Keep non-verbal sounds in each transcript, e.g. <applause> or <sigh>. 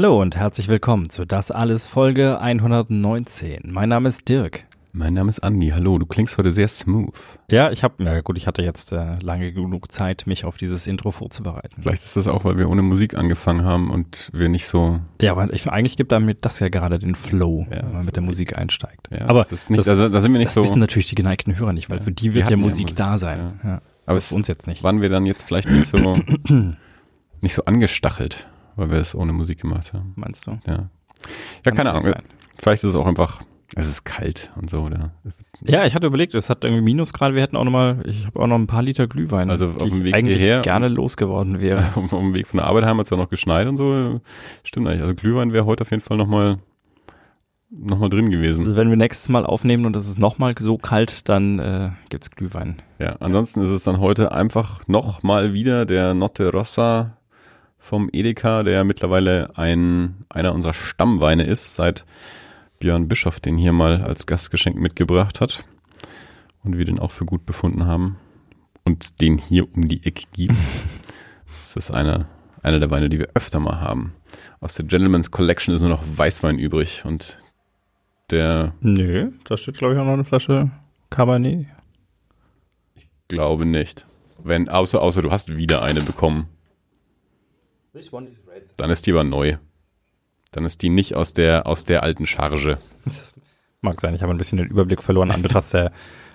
Hallo und herzlich willkommen zu Das Alles Folge 119. Mein Name ist Dirk. Mein Name ist Andi. Hallo, du klingst heute sehr smooth. Ja, ich habe, ja gut, ich hatte jetzt äh, lange genug Zeit, mich auf dieses Intro vorzubereiten. Vielleicht ist das auch, weil wir ohne Musik angefangen haben und wir nicht so. Ja, weil ich, eigentlich gibt damit das ja gerade den Flow, Ja, wenn man mit der Musik einsteigt. Ja, Aber das nicht, das, also, da sind wir nicht das so. wissen natürlich die geneigten Hörer nicht, weil Ja, für die wir wird ja Musik, Musik, da sein. Ja. aber Das es für uns jetzt nicht. waren wir dann jetzt vielleicht nicht so, <clears throat> nicht so angestachelt, weil wir es ohne Musik gemacht haben. Meinst du? Ja. Ja, keine Ahnung. Vielleicht ist es auch einfach, es ist kalt und so, oder? Ja, ich hatte überlegt, es hat irgendwie Minusgrade, wir hätten auch noch mal, ich habe auch noch ein paar Liter Glühwein, Also auf dem Weg eigentlich hierher- gerne losgeworden wäre. <laughs> Auf dem Weg von der Arbeit heim hat es ja noch geschneit und so. Stimmt eigentlich. Also Glühwein wäre heute auf jeden Fall nochmal noch mal drin gewesen. Also wenn wir nächstes Mal aufnehmen und es ist nochmal so kalt, dann äh, gibt's Glühwein. Ja, ansonsten ist es dann heute einfach noch mal wieder der Notte Rossa vom Edeka, der mittlerweile ein, einer unserer Stammweine ist, seit Björn Bischoff den hier mal als Gastgeschenk mitgebracht hat und wir den auch für gut befunden haben und den hier um die Ecke gibt. <laughs> Das ist einer, einer der Weine, die wir öfter mal haben. Aus der Gentleman's Collection ist nur noch Weißwein übrig und der Nö, da steht glaube ich auch noch eine Flasche Cabernet. glaube nicht. Wenn, außer, außer du hast wieder eine bekommen. Dann ist die aber neu. Dann ist die nicht aus der, aus der alten Charge. Das mag sein, ich habe ein bisschen den Überblick verloren an Betracht der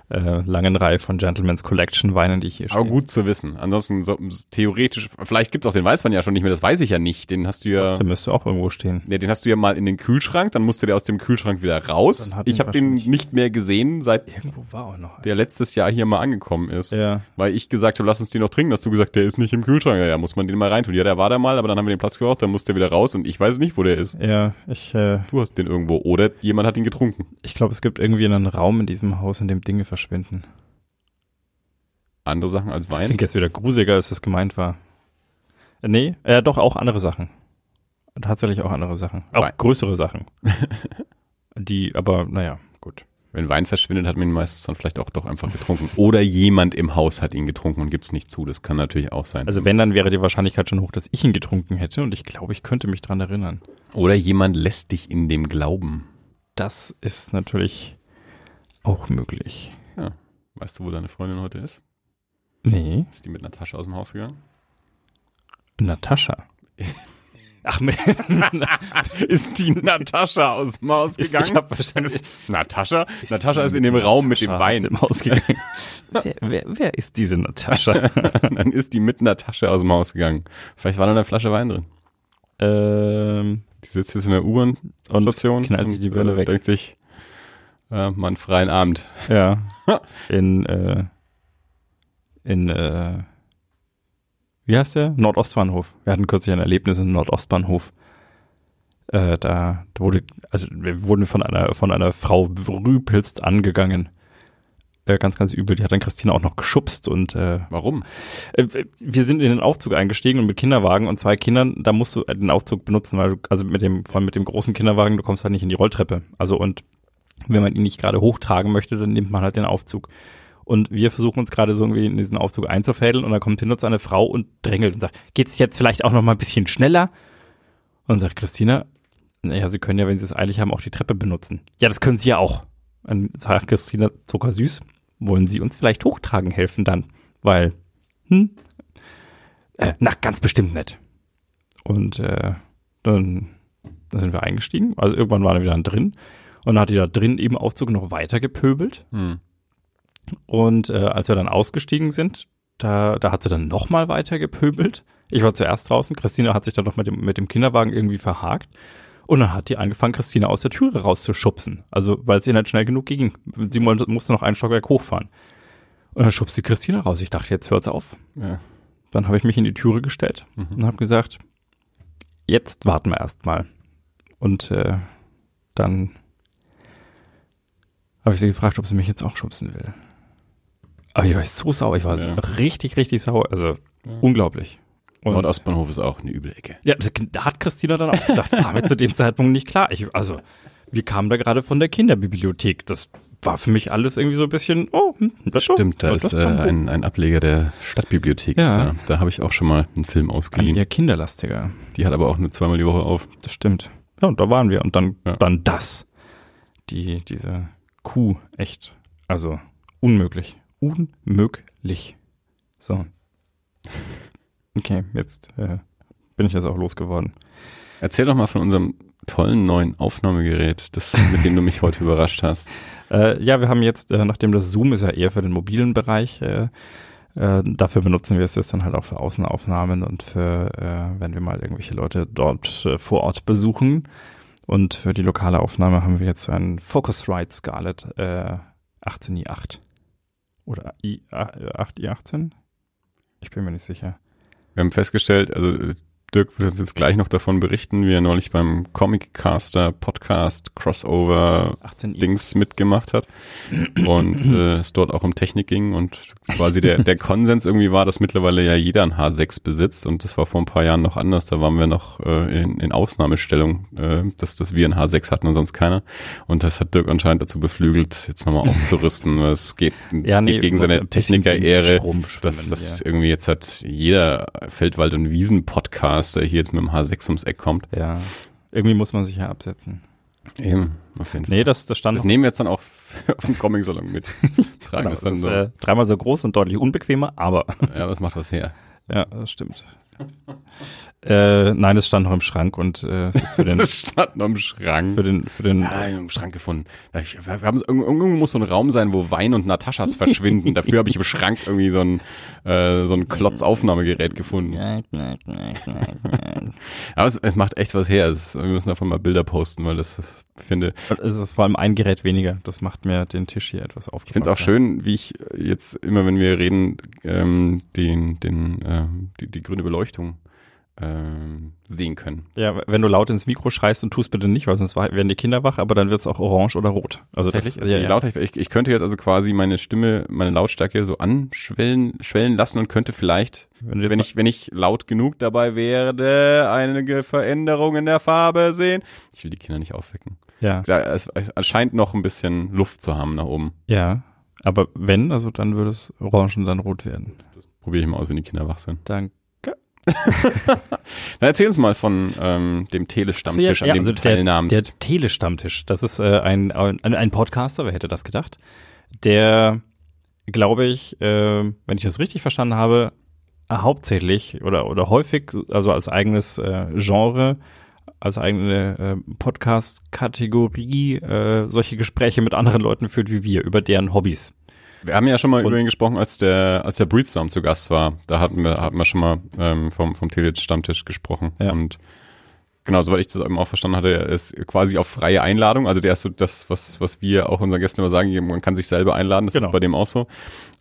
äh, langen Reihe von Gentleman's Collection Weinen, die ich hier Aber stehe. gut zu wissen. Ansonsten so, theoretisch, vielleicht gibt es auch den Weißwein ja schon nicht mehr, das weiß ich ja nicht. Den hast du ja, Der müsste auch irgendwo stehen. ja den hast du ja mal in den Kühlschrank, dann musste der aus dem Kühlschrank wieder raus. Ich habe den nicht mehr gesehen, seit Irgendwo war auch noch. der letztes Jahr hier mal angekommen ist. Ja. Weil ich gesagt habe, lass uns den noch trinken, hast du gesagt, der ist nicht im Kühlschrank. Ja, ja, muss man den mal reintun. Ja, der war da mal, aber dann haben wir den Platz gebraucht, dann musste der wieder raus und ich weiß nicht, wo der ist. Ja, ich, äh, Du hast den irgendwo oder jemand hat ihn getrunken. ich glaube, es gibt irgendwie einen Raum in diesem Haus, in dem Dinge verschwinden. Andere Sachen als Das Wein. klingt jetzt wieder gruseliger, als es gemeint war. Äh, nee, äh, doch auch andere Sachen. Tatsächlich auch andere Sachen. Auch Wein. größere Sachen. <laughs> Die, aber naja, gut. Wenn Wein verschwindet, hat man ihn meistens dann vielleicht auch doch einfach getrunken. Oder jemand im Haus hat ihn getrunken und gibt's nicht zu. Das kann natürlich auch sein. Also wenn, dann wäre die Wahrscheinlichkeit schon hoch, dass ich ihn getrunken hätte und ich glaube, ich könnte mich dran erinnern. Oder jemand lässt dich in dem Glauben. Das ist natürlich auch möglich. Weißt du, wo deine Freundin heute ist? Nee, Ist die mit Natascha aus dem Haus gegangen? Natascha. <laughs> Ach, mit, <laughs> ist die Natascha aus dem Haus ist, ich hab wahrscheinlich Natascha? Natascha ist in dem Raum mit dem Natascha Wein. aus dem Haus gegangen. <laughs> wer, wer, wer ist diese Natascha? dann ist die mit Natascha aus dem Haus gegangen. Vielleicht war da eine Flasche Wein drin. ähm, Die sitzt jetzt in der U-Bahn-Station und knallt sich die Birne äh, weg. denkt sich, äh, mal einen freien Abend. Ja. In, äh, in, äh, wie heißt der? Nordostbahnhof. Wir hatten kürzlich ein Erlebnis im Nordostbahnhof. Äh, da, da wurde, also wir wurden von einer, von einer Frau rüpelst angegangen. Äh, ganz, ganz übel. Die hat dann Christina auch noch geschubst und äh, Warum? äh, wir sind in den Aufzug eingestiegen und mit Kinderwagen und zwei Kindern, da musst du äh, den Aufzug benutzen, weil du, also mit dem, vor allem mit dem großen Kinderwagen, du kommst halt nicht in die Rolltreppe. Also und wenn man ihn nicht gerade hochtragen möchte, dann nimmt man halt den Aufzug. Und wir versuchen uns gerade so irgendwie in diesen Aufzug einzufädeln und dann kommt hinter uns eine Frau und drängelt und sagt, geht's jetzt vielleicht auch noch mal ein bisschen schneller? Und sagt Christina, naja, Sie können ja, wenn Sie es eilig haben, auch die Treppe benutzen. Ja, das können Sie ja auch. Dann sagt Christina, zuckersüß, wollen Sie uns vielleicht hochtragen helfen dann? Weil, hm, äh, na, ganz bestimmt nicht. Und äh, dann, dann sind wir eingestiegen. Also irgendwann waren wir dann drin. Und dann hat die da drin im Aufzug noch weiter gepöbelt. Hm. Und äh, als wir dann ausgestiegen sind, da, da hat sie dann noch mal weiter gepöbelt. Ich war zuerst draußen. Christina hat sich dann noch mit dem, mit dem Kinderwagen irgendwie verhakt. Und dann hat die angefangen, Christina aus der Türe rauszuschubsen. Also, weil es ihr nicht schnell genug ging. Sie musste noch einen Stockwerk hochfahren. Und dann schubst sie Christina raus. Ich dachte, jetzt hört's auf. Ja. Dann habe ich mich in die Türe gestellt Mhm. und habe gesagt, jetzt warten wir erstmal. Und äh, dann habe ich sie gefragt, ob sie mich jetzt auch schubsen will. Aber ich war so sauer, ich war so Ja. richtig, richtig sauer. Also unglaublich. Und Nordostbahnhof ist auch eine üble Ecke. ja, da hat Christina dann auch, das war mir zu dem Zeitpunkt nicht klar. Ich, also, wir kamen da gerade von der Kinderbibliothek. Das war für mich alles irgendwie so ein bisschen, oh, hm, das so, Stimmt, da ja, ist äh, ein ein, Ableger der Stadtbibliothek. Ja. Da, da habe ich auch schon mal einen Film ausgeliehen. eher kinderlastiger. Die hat aber auch nur zweimal die Woche auf. Das stimmt. Ja, und da waren wir. Und dann, Ja. dann das. Die, diese Kuh, echt. Also, unmöglich. Unmöglich. So. Okay, jetzt äh, bin ich das auch losgeworden. Erzähl doch mal von unserem tollen neuen Aufnahmegerät, das, mit dem du mich heute überrascht hast. <laughs> Äh, ja, wir haben jetzt, äh, nachdem das Zoom ist ja eher für den mobilen Bereich, äh, äh, dafür benutzen wir es jetzt dann halt auch für Außenaufnahmen und für, äh, wenn wir mal irgendwelche Leute dort äh, vor Ort besuchen. Und für die lokale Aufnahme haben wir jetzt einen Focusrite Scarlett äh, 18i8. Oder I, äh, 8i18? Ich bin mir nicht sicher. Wir haben festgestellt, also äh, Dirk wird uns jetzt gleich noch davon berichten, wie er neulich beim Comic Caster Podcast Crossover 18i. Dings mitgemacht hat und <clears throat> äh, es dort auch um Technik ging und quasi der, der Konsens irgendwie war, dass mittlerweile ja jeder ein H6 besitzt und das war vor ein paar Jahren noch anders, da waren wir noch äh, in, in Ausnahmestellung, äh, dass, dass wir ein H6 hatten und sonst keiner und das hat Dirk anscheinend dazu beflügelt, jetzt nochmal aufzurüsten, weil es geht, <laughs> Ja, nee, geht gegen seine Techniker-Ehre, dass das ja. irgendwie jetzt hat jeder Feldwald- und Wiesen-Podcaster hier jetzt mit dem H6 ums Eck kommt. Ja, irgendwie muss man sich ja absetzen. Eben, auf jeden Fall. Nee, das, das stand Das nehmen wir jetzt dann auch <laughs> auf dem Comic-Salon mit. <laughs> Tragen Genau, das das dann ist so. äh, dreimal so groß und deutlich unbequemer, aber ja, das macht was her. <laughs> ja, das stimmt. Äh, nein, es stand noch im Schrank und äh, es ist für <laughs> den, Das stand noch im Schrank. für den, für den, Ja, im Schrank gefunden. Wir haben es, irgendwo muss so ein Raum sein, wo Wein und Nataschas verschwinden. <laughs> Dafür habe ich im Schrank irgendwie so ein, äh, so ein Klotz-Aufnahmegerät gefunden. <laughs> Aber es, es macht echt was her. Es, wir müssen davon mal Bilder posten, weil das, das finde, es ist vor allem ein Gerät weniger. Das macht mir den Tisch hier etwas aufgeräumt. Ich finde es auch schön, wie ich jetzt immer, wenn wir reden, ähm, den, den, ähm, die, die grüne Beleuchtung sehen können. Ja, wenn du laut ins Mikro schreist und tust bitte nicht, weil sonst werden die Kinder wach, aber dann wird es auch orange oder rot. Also das, Tatsächlich, ja, je ja. lauter ich, ich, könnte jetzt also quasi meine Stimme, meine Lautstärke so anschwellen schwellen lassen und könnte vielleicht, Wenn wenn ich, wenn ich laut genug dabei werde, einige Veränderungen in der Farbe sehen. Ich will die Kinder nicht aufwecken. ja, es, es scheint noch ein bisschen Luft zu haben nach oben. ja. Aber wenn, also dann würde es orange und dann rot werden. Probiere ich mal aus, wenn die Kinder wach sind. Danke. <laughs> Na, erzähl uns mal von ähm, dem Telestammtisch, Ja, an dem also du teilnahmst. Der, der Telestammtisch, das ist äh, ein, ein, ein Podcaster, wer hätte das gedacht, der, glaube ich, äh, wenn ich das richtig verstanden habe, hauptsächlich oder, oder häufig, also als eigenes äh, Genre, als eigene äh, Podcast-Kategorie äh, solche Gespräche mit anderen Leuten führt wie wir über deren Hobbys. Wir haben ja schon mal Und- über ihn gesprochen, als der, als der Breedstorm zu Gast war. Da hatten wir, hatten wir schon mal ähm, vom, vom Telestammtisch gesprochen. Ja. Und genau, soweit ich das eben auch verstanden hatte, er ist quasi auf freie Einladung. Also der ist so das, was, was wir auch unseren Gästen immer sagen, man kann sich selber einladen, das Genau. ist bei dem auch so.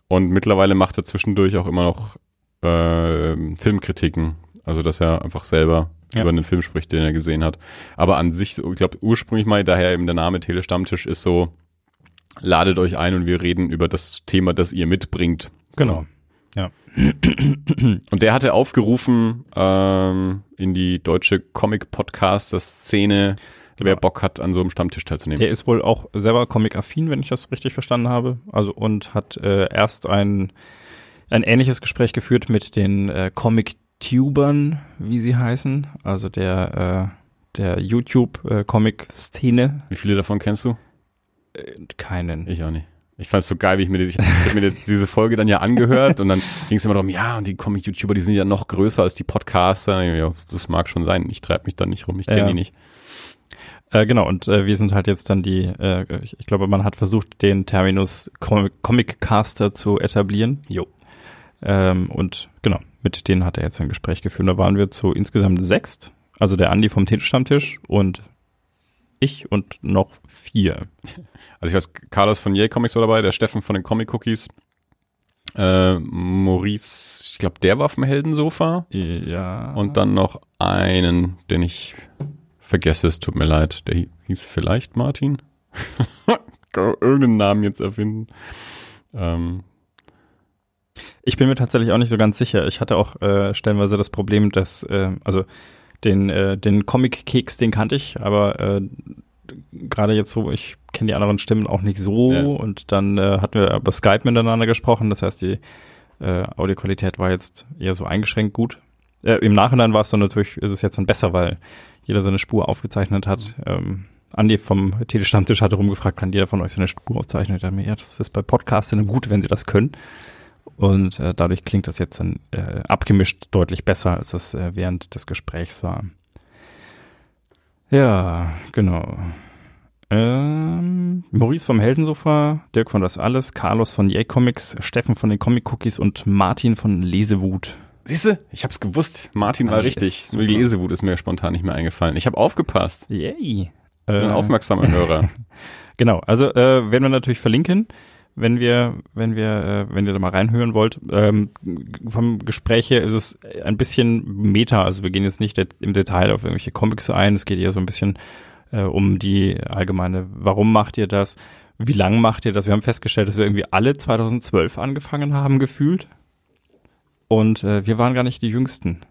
Und mittlerweile macht er zwischendurch auch immer noch äh, Filmkritiken. Also dass er einfach selber Ja. über einen Film spricht, den er gesehen hat. Aber an sich, ich glaube ursprünglich mal, daher eben der Name Telestammtisch ist so, ladet euch ein und wir reden über das Thema, das ihr mitbringt. Genau. Und der hatte aufgerufen ähm, in die deutsche Comic-Podcaster-Szene, wer Genau. Bock hat, an so einem Stammtisch teilzunehmen. Der ist wohl auch selber Comic-affin, wenn ich das richtig verstanden habe. Also und hat äh, erst ein, ein ähnliches Gespräch geführt mit den äh, Comic-Tubern, wie sie heißen. Also der, äh, der YouTube-Comic-Szene. Wie viele davon kennst du? Äh, keinen. Ich auch nicht. Ich fand es so geil, wie ich mir, die, ich hab mir die, diese Folge dann ja angehört und dann ging es immer darum, ja, und die Comic-YouTuber, die sind ja noch größer als die Podcaster. Ja, das mag schon sein. Ich treibe mich da nicht rum, ich kenne Ja. die nicht. Äh, genau, und äh, wir sind halt jetzt dann die, äh, ich, ich glaube, man hat versucht, den Terminus Comic, Comic Caster zu etablieren. Jo. Ähm, und genau, mit denen hat er jetzt ein Gespräch geführt. Da waren wir zu insgesamt sechs. Also der Andi vom Telestammtisch und ich und noch vier. Also ich weiß, Carlos von Yay Comics war dabei, der Steffen von den Comic Cookies, äh, Maurice, ich glaube, der war auf dem Heldensofa. Ja. Und dann noch einen, den ich vergesse, es tut mir leid. Der hi- hieß vielleicht Martin. <laughs> Irgendeinen Namen jetzt erfinden. Ähm, Ich bin mir tatsächlich auch nicht so ganz sicher. Ich hatte auch äh, stellenweise das Problem, dass, äh, also den, äh, den Comic-Keks, den kannte ich, aber äh, gerade jetzt so, ich kenne die anderen Stimmen auch nicht so Ja. und dann äh, hatten wir über Skype miteinander gesprochen, das heißt, die äh, Audioqualität war jetzt eher so eingeschränkt gut. Äh, Im Nachhinein war es dann natürlich, ist es jetzt dann besser, weil jeder seine Spur aufgezeichnet hat. Ähm, Andi vom Telestammtisch hatte rumgefragt, kann jeder von euch seine Spur aufzeichnen? Ich dachte mir, ja, das ist bei Podcasts gut, wenn sie das können. Und äh, dadurch klingt das jetzt dann äh, abgemischt deutlich besser, als das äh, während des Gesprächs war. Ja, genau. Ähm, Maurice vom Heldensofa, Dirk von Das Alles, Carlos von Yay Comics, Steffen von den Comic Cookies und Martin von Lesewut. Siehste, ich hab's gewusst. Martin war Andi richtig. Nur die. Lesewut ist mir spontan nicht mehr eingefallen. Ich habe aufgepasst. Yay. Ich bin ein Äh, aufmerksamer Hörer. <laughs> Genau, also äh, werden wir natürlich verlinken, wenn wir, wenn wir, äh, wenn ihr da mal reinhören wollt. Ähm, vom Gespräch her ist es ein bisschen Meta, also wir gehen jetzt nicht im Detail auf irgendwelche Comics ein, es geht eher so ein bisschen äh, um die allgemeine, warum macht ihr das, wie lang macht ihr das? Wir haben festgestellt, dass wir irgendwie alle 2012 angefangen haben, gefühlt. Und äh, wir waren gar nicht die Jüngsten.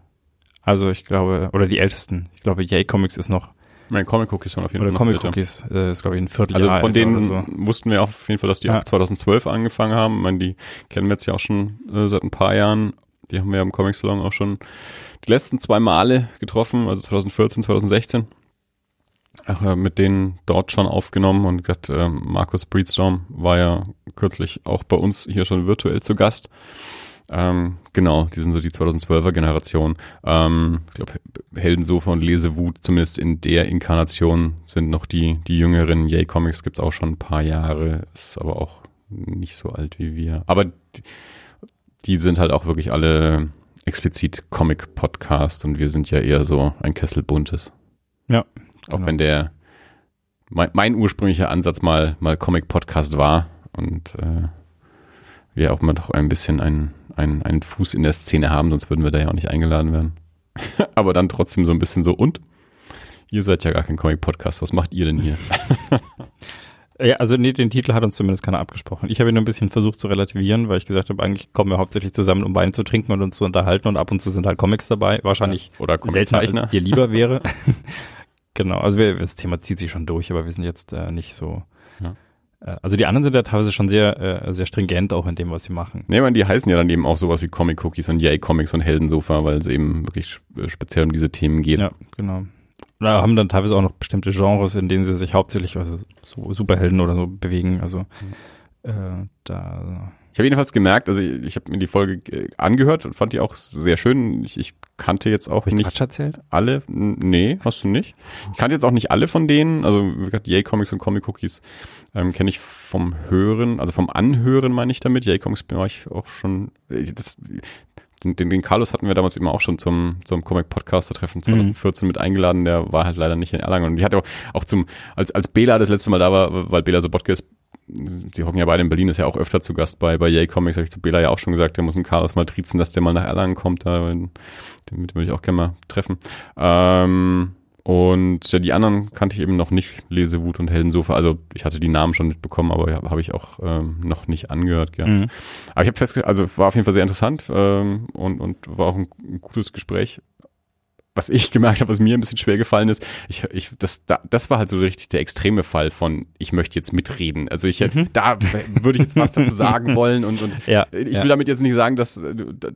Also ich glaube, oder die Ältesten. Ich glaube, Yay Comics ist noch, Meine Comic-Cookies waren auf jeden oder Fall noch Comic. Cookies äh, ist, glaube ich, ein Vierteljahr Also von denen oder so. wussten wir auf jeden Fall, dass die Ja. auch 2012 angefangen haben. Ich meine, die kennen wir jetzt ja auch schon äh, seit ein paar Jahren. Die haben wir ja im Comic Salon auch schon die letzten zwei Male getroffen, also 2014, 2016. Ach, äh, mit denen dort schon aufgenommen und gesagt, äh, Markus Breedstorm war ja kürzlich auch bei uns hier schon virtuell zu Gast. Ähm, genau, die sind so die 2012er Generation. Ähm, ich glaube, Heldensofa und Lesewut, zumindest in der Inkarnation, sind noch die, die jüngeren. Yay Comics gibt's auch schon ein paar Jahre, ist aber auch nicht so alt wie wir. Aber die, die sind halt auch wirklich alle explizit Comic-Podcast und wir sind ja eher so ein Kessel Buntes. Ja, Auch genau. wenn der mein, mein ursprünglicher Ansatz mal, mal Comic-Podcast war und äh, wir auch mal doch ein bisschen einen, einen, einen Fuß in der Szene haben, sonst würden wir da ja auch nicht eingeladen werden. <laughs> Aber dann trotzdem so ein bisschen so, und? Ihr seid ja gar kein Comic-Podcast, was macht ihr denn hier? <laughs> Ja, also nee, den Titel hat uns zumindest keiner abgesprochen. Ich habe ihn ein bisschen versucht zu relativieren, weil ich gesagt habe, eigentlich kommen wir hauptsächlich zusammen, um Wein zu trinken und uns zu unterhalten und ab und zu sind halt Comics dabei. Wahrscheinlich Oder seltener, als es dir lieber wäre. <laughs> genau, also wir, das Thema zieht sich schon durch, aber wir sind jetzt äh, nicht so. Äh, also die anderen sind ja teilweise schon sehr, äh, sehr stringent auch in dem, was sie machen. Nee, man, die heißen ja dann eben auch sowas wie Comic Cookies und Yay Comics und Heldensofa, weil es eben wirklich sp- speziell um diese Themen geht. Ja, genau. Da haben dann teilweise auch noch bestimmte Genres, in denen sie sich hauptsächlich also so Superhelden oder so bewegen. Also äh, da Ich habe jedenfalls gemerkt, also ich, ich habe mir die Folge äh, angehört und fand die auch sehr schön. Ich, ich kannte jetzt auch ich nicht Quatsch erzählt? alle. Nee, hast du nicht. Ich kannte jetzt auch nicht alle von denen. Also wie gesagt, Yay Comics und Comic Cookies ähm, kenne ich vom Hören, also vom Anhören meine ich damit. Yay Comics bin ich auch schon. äh, Das, den, den, den Carlos hatten wir damals immer auch schon zum, zum Comic-Podcaster-Treffen 2014 mit eingeladen. Der war halt leider nicht in Erlangen. Und die hatte auch, auch zum, als, als Bela das letzte Mal da war, weil Bela Sobotke ist, die hocken ja beide in Berlin, ist ja auch öfter zu Gast bei, bei Yay Comics, habe ich zu Bela ja auch schon gesagt, der muss einen Carlos mal triezen, dass der mal nach Erlangen kommt, da, den, den würde ich auch gerne mal treffen. Ähm, und ja, die anderen kannte ich eben noch nicht, Lesewut und Heldensofa, also ich hatte die Namen schon mitbekommen, aber ja, habe ich auch ähm, noch nicht angehört. Gell. Mhm. Aber ich habe festgestellt, also war auf jeden Fall sehr interessant ähm, und, und war auch ein, ein gutes Gespräch. Was ich gemerkt habe, was mir ein bisschen schwer gefallen ist, ich, ich, das, da, das war halt so richtig der extreme Fall von, ich möchte jetzt mitreden. Also ich hätte, da würde ich jetzt was dazu sagen <laughs> wollen und, und Ja, ich ja. will damit jetzt nicht sagen, dass äh, du, da-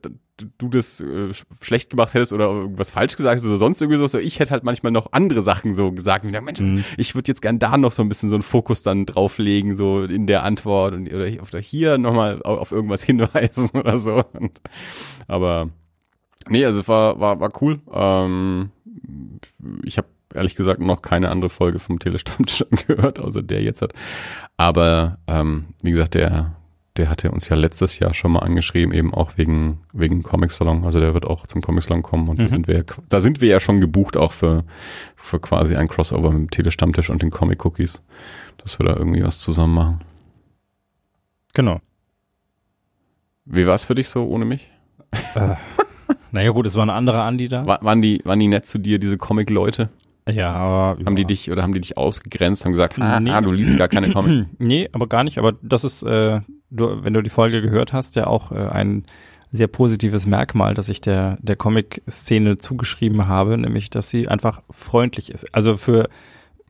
du das äh, sch- schlecht gemacht hättest oder irgendwas falsch gesagt hast oder sonst irgendwie so. So, Ich hätte halt manchmal noch andere Sachen so gesagt. Ich dachte, Mensch, Mhm. ich würde jetzt gern da noch so ein bisschen so einen Fokus dann drauflegen, so in der Antwort und, oder, hier- oder hier nochmal auf, auf irgendwas hinweisen <laughs> oder so. Und, aber nee, also es war, war, war cool. Ähm, ich habe ehrlich gesagt noch keine andere Folge vom Telestammtisch <laughs> angehört, außer der jetzt hat. Aber ähm, wie gesagt, der, der hatte uns ja letztes Jahr schon mal angeschrieben, eben auch wegen, wegen Comic Salon. Also der wird auch zum Comic Salon kommen und da Mhm. sind wir ja, da sind wir ja schon gebucht auch für, für quasi ein Crossover mit dem Telestammtisch und den Comic Cookies, dass wir da irgendwie was zusammen machen. Genau. Wie war es für dich so ohne mich? Äh, naja gut, es war ein anderer Andi da. War, waren die, waren die nett zu dir, diese Comic-Leute? Ja, aber Haben die dich oder haben die dich ausgegrenzt, haben gesagt, ah, Nee. ah, du liest gar keine Comics? <clears throat> Nee, aber gar nicht. Aber das ist, äh, du, wenn du die Folge gehört hast, ja auch äh, ein sehr positives Merkmal, das ich der, der Comic-Szene zugeschrieben habe, nämlich, dass sie einfach freundlich ist. Also für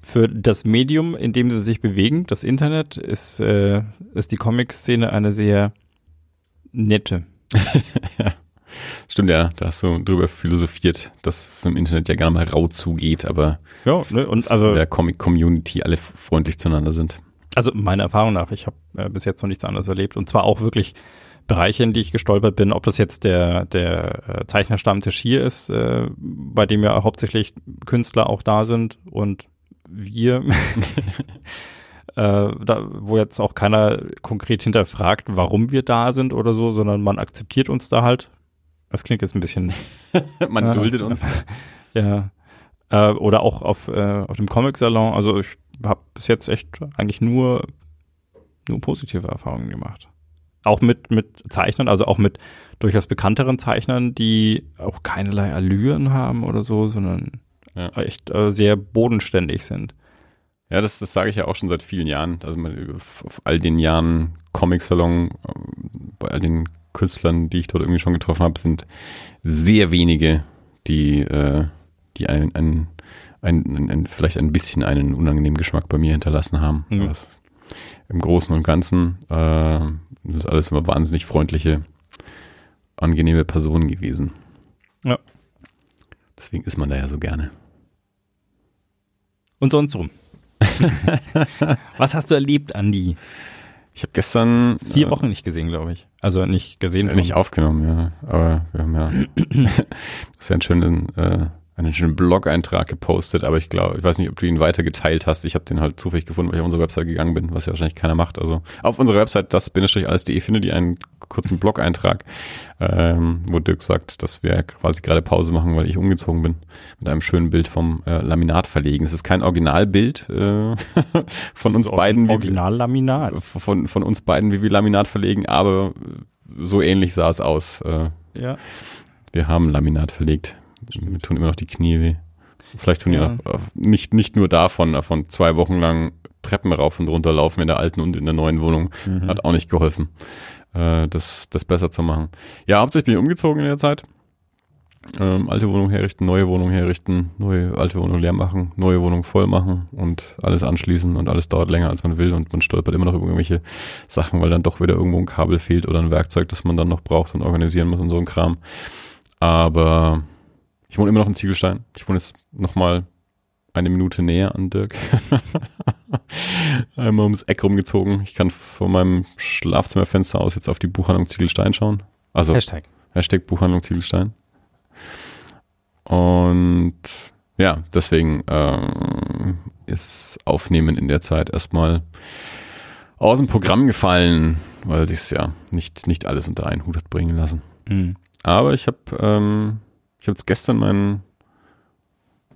für das Medium, in dem sie sich bewegen, das Internet, ist, äh, ist die Comic-Szene eine sehr nette. <laughs> ja. Stimmt, ja, da hast du drüber philosophiert, dass es im Internet ja gerne mal rau zugeht, aber ja, ne, und also der Comic-Community alle freundlich zueinander sind. Also meiner Erfahrung nach, ich habe äh, bis jetzt noch nichts anderes erlebt und zwar auch wirklich Bereiche, in die ich gestolpert bin, ob das jetzt der, der äh, Zeichnerstammtisch hier ist, äh, bei dem ja hauptsächlich Künstler auch da sind und wir, <laughs> äh, da, wo jetzt auch keiner konkret hinterfragt, warum wir da sind oder so, sondern man akzeptiert uns da halt. Das klingt jetzt ein bisschen. <laughs> man äh, duldet uns. <laughs> ja. Äh, oder auch auf, äh, auf dem Comic-Salon. Also ich habe bis jetzt echt eigentlich nur, nur positive Erfahrungen gemacht. Auch mit, mit Zeichnern, also auch mit durchaus bekannteren Zeichnern, die auch keinerlei Allüren haben oder so, sondern ja. echt äh, sehr bodenständig sind. Ja, das, das sage ich ja auch schon seit vielen Jahren. Also auf all den Jahren Comic-Salon, äh, bei all den Künstlern, die ich dort irgendwie schon getroffen habe, sind sehr wenige, die, äh, die ein, ein, ein, ein, vielleicht ein bisschen einen unangenehmen Geschmack bei mir hinterlassen haben. Mhm. Im Großen und Ganzen äh, das ist alles immer wahnsinnig freundliche, angenehme Personen gewesen. Ja. Deswegen ist man da ja so gerne. Und sonst rum. <laughs> Was hast du erlebt, Andi? Ich habe gestern vier äh, Wochen nicht gesehen, glaube ich. Also nicht gesehen. Äh, nicht aufgenommen, ja. Aber wir haben ja, <clears throat> <laughs> das ist ja einen schönen, äh, einen schönen Blog-Eintrag gepostet, aber ich glaube, ich weiß nicht, ob du ihn weiter geteilt hast. Ich habe den halt zufällig gefunden, weil ich auf unsere Website gegangen bin, was ja wahrscheinlich keiner macht. Also auf unserer Website das-alles.de findet ihr einen kurzen Blog-Eintrag, ähm, wo Dirk sagt, dass wir quasi gerade Pause machen, weil ich umgezogen bin, mit einem schönen Bild vom äh, Laminat verlegen. Es ist kein Originalbild äh, <laughs> von uns beiden. Originallaminat. Von, von uns beiden, wie wir Laminat verlegen, aber so ähnlich sah es aus. Äh, ja. Wir haben Laminat verlegt. Mir tun immer noch die Knie weh. Vielleicht tun ja, ja nicht, nicht nur davon, von zwei Wochen lang Treppen rauf und runter laufen in der alten und in der neuen Wohnung. Mhm. Hat auch nicht geholfen äh, das, das besser zu machen. Ja, hauptsächlich bin ich umgezogen in der Zeit. Ähm, alte Wohnung herrichten, neue Wohnung herrichten, neue alte Wohnung leer machen, neue Wohnung voll machen und alles anschließen und alles dauert länger als man will und man stolpert immer noch über irgendwelche Sachen, weil dann doch wieder irgendwo ein Kabel fehlt oder ein Werkzeug, das man dann noch braucht und organisieren muss und so ein Kram. Aber ich wohne immer noch in Ziegelstein. Ich wohne jetzt nochmal eine Minute näher an Dirk. <laughs> Einmal ums Eck rumgezogen. Ich kann von meinem Schlafzimmerfenster aus jetzt auf die Buchhandlung Ziegelstein schauen. Also Hashtag. Hashtag Buchhandlung Ziegelstein. Und ja, deswegen äh, ist Aufnehmen in der Zeit erstmal aus dem Programm gefallen, weil sich es ja nicht, nicht alles unter einen Hut hat bringen lassen. Mhm. Aber ich habe ähm, habe jetzt gestern meinen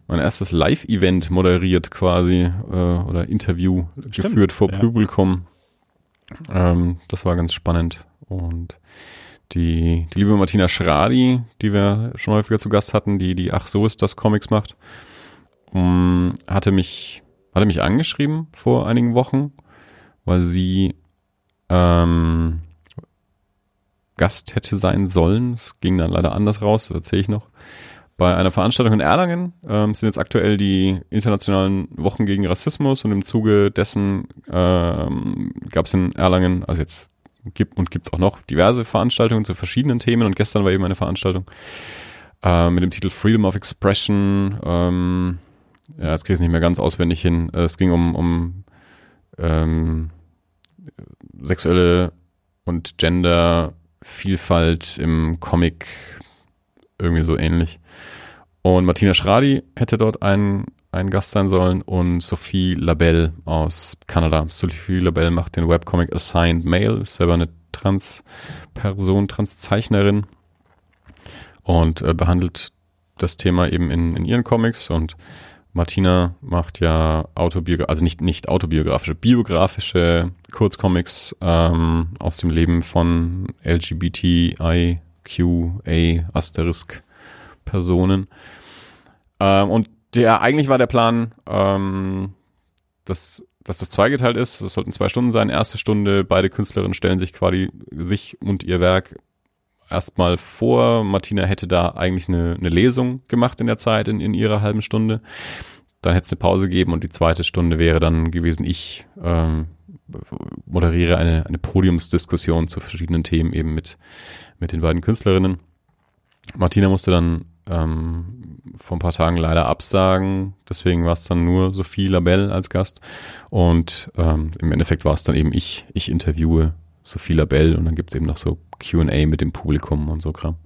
mein erstes Live-Event moderiert quasi äh, oder Interview Stimmt, geführt vor ja. Publikum. Ähm, das war ganz spannend. Und die, die liebe Martina Schradi, die wir schon häufiger zu Gast hatten, die die Ach so ist das Comics macht, um, hatte mich hatte mich angeschrieben vor einigen Wochen, weil sie ähm, Gast hätte sein sollen. Es ging dann leider anders raus, das erzähle ich noch bei einer Veranstaltung in Erlangen. Ähm, sind jetzt aktuell die internationalen Wochen gegen Rassismus und im Zuge dessen ähm, gab es in Erlangen, also jetzt gibt und gibt es auch noch diverse Veranstaltungen zu verschiedenen Themen und gestern war eben eine Veranstaltung äh, mit dem Titel Freedom of Expression. Ähm, ja, jetzt kriege ich es nicht mehr ganz auswendig hin. Es ging um, um ähm, sexuelle und Gender Vielfalt im Comic irgendwie so ähnlich. Und Martina Schradi hätte dort ein, ein Gast sein sollen und Sophie Labelle aus Kanada. Sophie Labelle macht den Webcomic Assigned Male, ist selber eine Trans-Person, Trans-Zeichnerin und äh, behandelt das Thema eben in, in ihren Comics und Martina macht ja autobiografische, also nicht, nicht autobiografische, biografische Kurzcomics ähm, aus dem Leben von LGBTIQA Asterisk Personen. Ähm, und der eigentlich war der Plan, ähm, dass, dass das zweigeteilt ist. Es sollten zwei Stunden sein. Erste Stunde, beide Künstlerinnen stellen sich quasi sich und ihr Werk erstmal vor. Martina hätte da eigentlich eine, eine Lesung gemacht in der Zeit, in, in ihrer halben Stunde. dann hätte es eine Pause gegeben und die zweite Stunde wäre dann gewesen, ich ähm, moderiere eine, eine Podiumsdiskussion zu verschiedenen Themen eben mit, mit den beiden Künstlerinnen. Martina musste dann ähm, vor ein paar Tagen leider absagen, deswegen war es dann nur Sophie Labelle als Gast und ähm, im Endeffekt war es dann eben ich, ich interviewe Sophie Labelle und dann gibt's eben noch so Q&A mit dem Publikum und so Kram.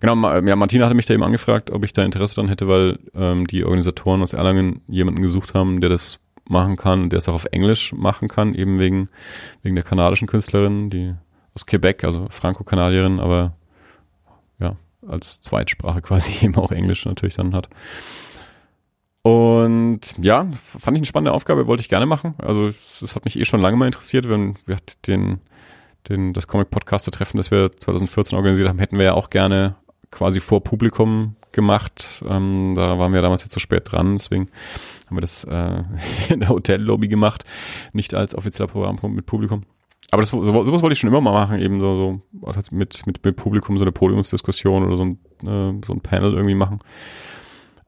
Genau, ja, Martina hatte mich da eben angefragt, ob ich da Interesse dran hätte, weil ähm, die Organisatoren aus Erlangen jemanden gesucht haben, der das machen kann, der es auch auf Englisch machen kann, eben wegen, wegen der kanadischen Künstlerin, die aus Quebec, also Franco-Kanadierin, aber ja, als Zweitsprache <laughs> quasi eben auch Englisch natürlich dann hat. Und ja, fand ich eine spannende Aufgabe, wollte ich gerne machen. Also es hat mich eh schon lange mal interessiert, wenn wir den, den, das Comic-Podcaster-Treffen, das wir 2014 organisiert haben, hätten wir ja auch gerne quasi vor Publikum gemacht. Ähm, da waren wir damals jetzt zu spät dran, deswegen haben wir das äh, <laughs> in der Hotellobby gemacht, nicht als offizieller Programm mit Publikum. Aber das, sowas wollte ich schon immer mal machen, eben so, so mit, mit, mit Publikum so eine Podiumsdiskussion oder so ein, äh, so ein Panel irgendwie machen.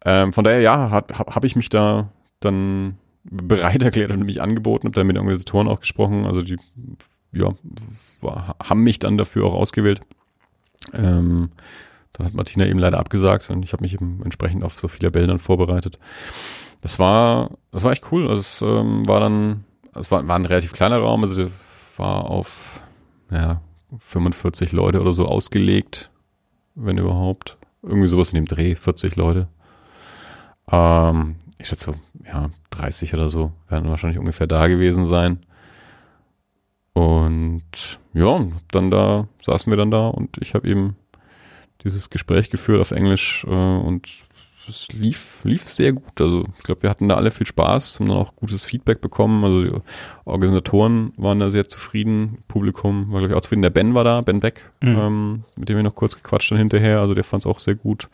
Ähm, von daher, ja, habe hab ich mich da dann bereit erklärt und mich angeboten, habe da mit Organisatoren auch gesprochen. Also die ja, war, haben mich dann dafür auch ausgewählt. Ähm, dann hat Martina eben leider abgesagt und ich habe mich eben entsprechend auf so viele Bälle dann vorbereitet. Das war, das war echt cool. Also es ähm, war dann, es war, war ein relativ kleiner Raum, also war auf ja, 45 Leute oder so ausgelegt, wenn überhaupt. Irgendwie sowas in dem Dreh, 40 Leute. Ähm, ich schätze ja, 30 oder so werden wahrscheinlich ungefähr da gewesen sein. Und ja, dann da saßen wir dann da und ich habe eben dieses Gespräch geführt auf Englisch äh, und es lief, lief sehr gut. Also ich glaube, wir hatten da alle viel Spaß, haben dann auch gutes Feedback bekommen. Also die Organisatoren waren da sehr zufrieden, Publikum war, glaube ich, auch zufrieden. Der Ben war da, Ben Beck, mhm. ähm, mit dem wir noch kurz gequatscht haben hinterher. Also der fand es auch sehr gut.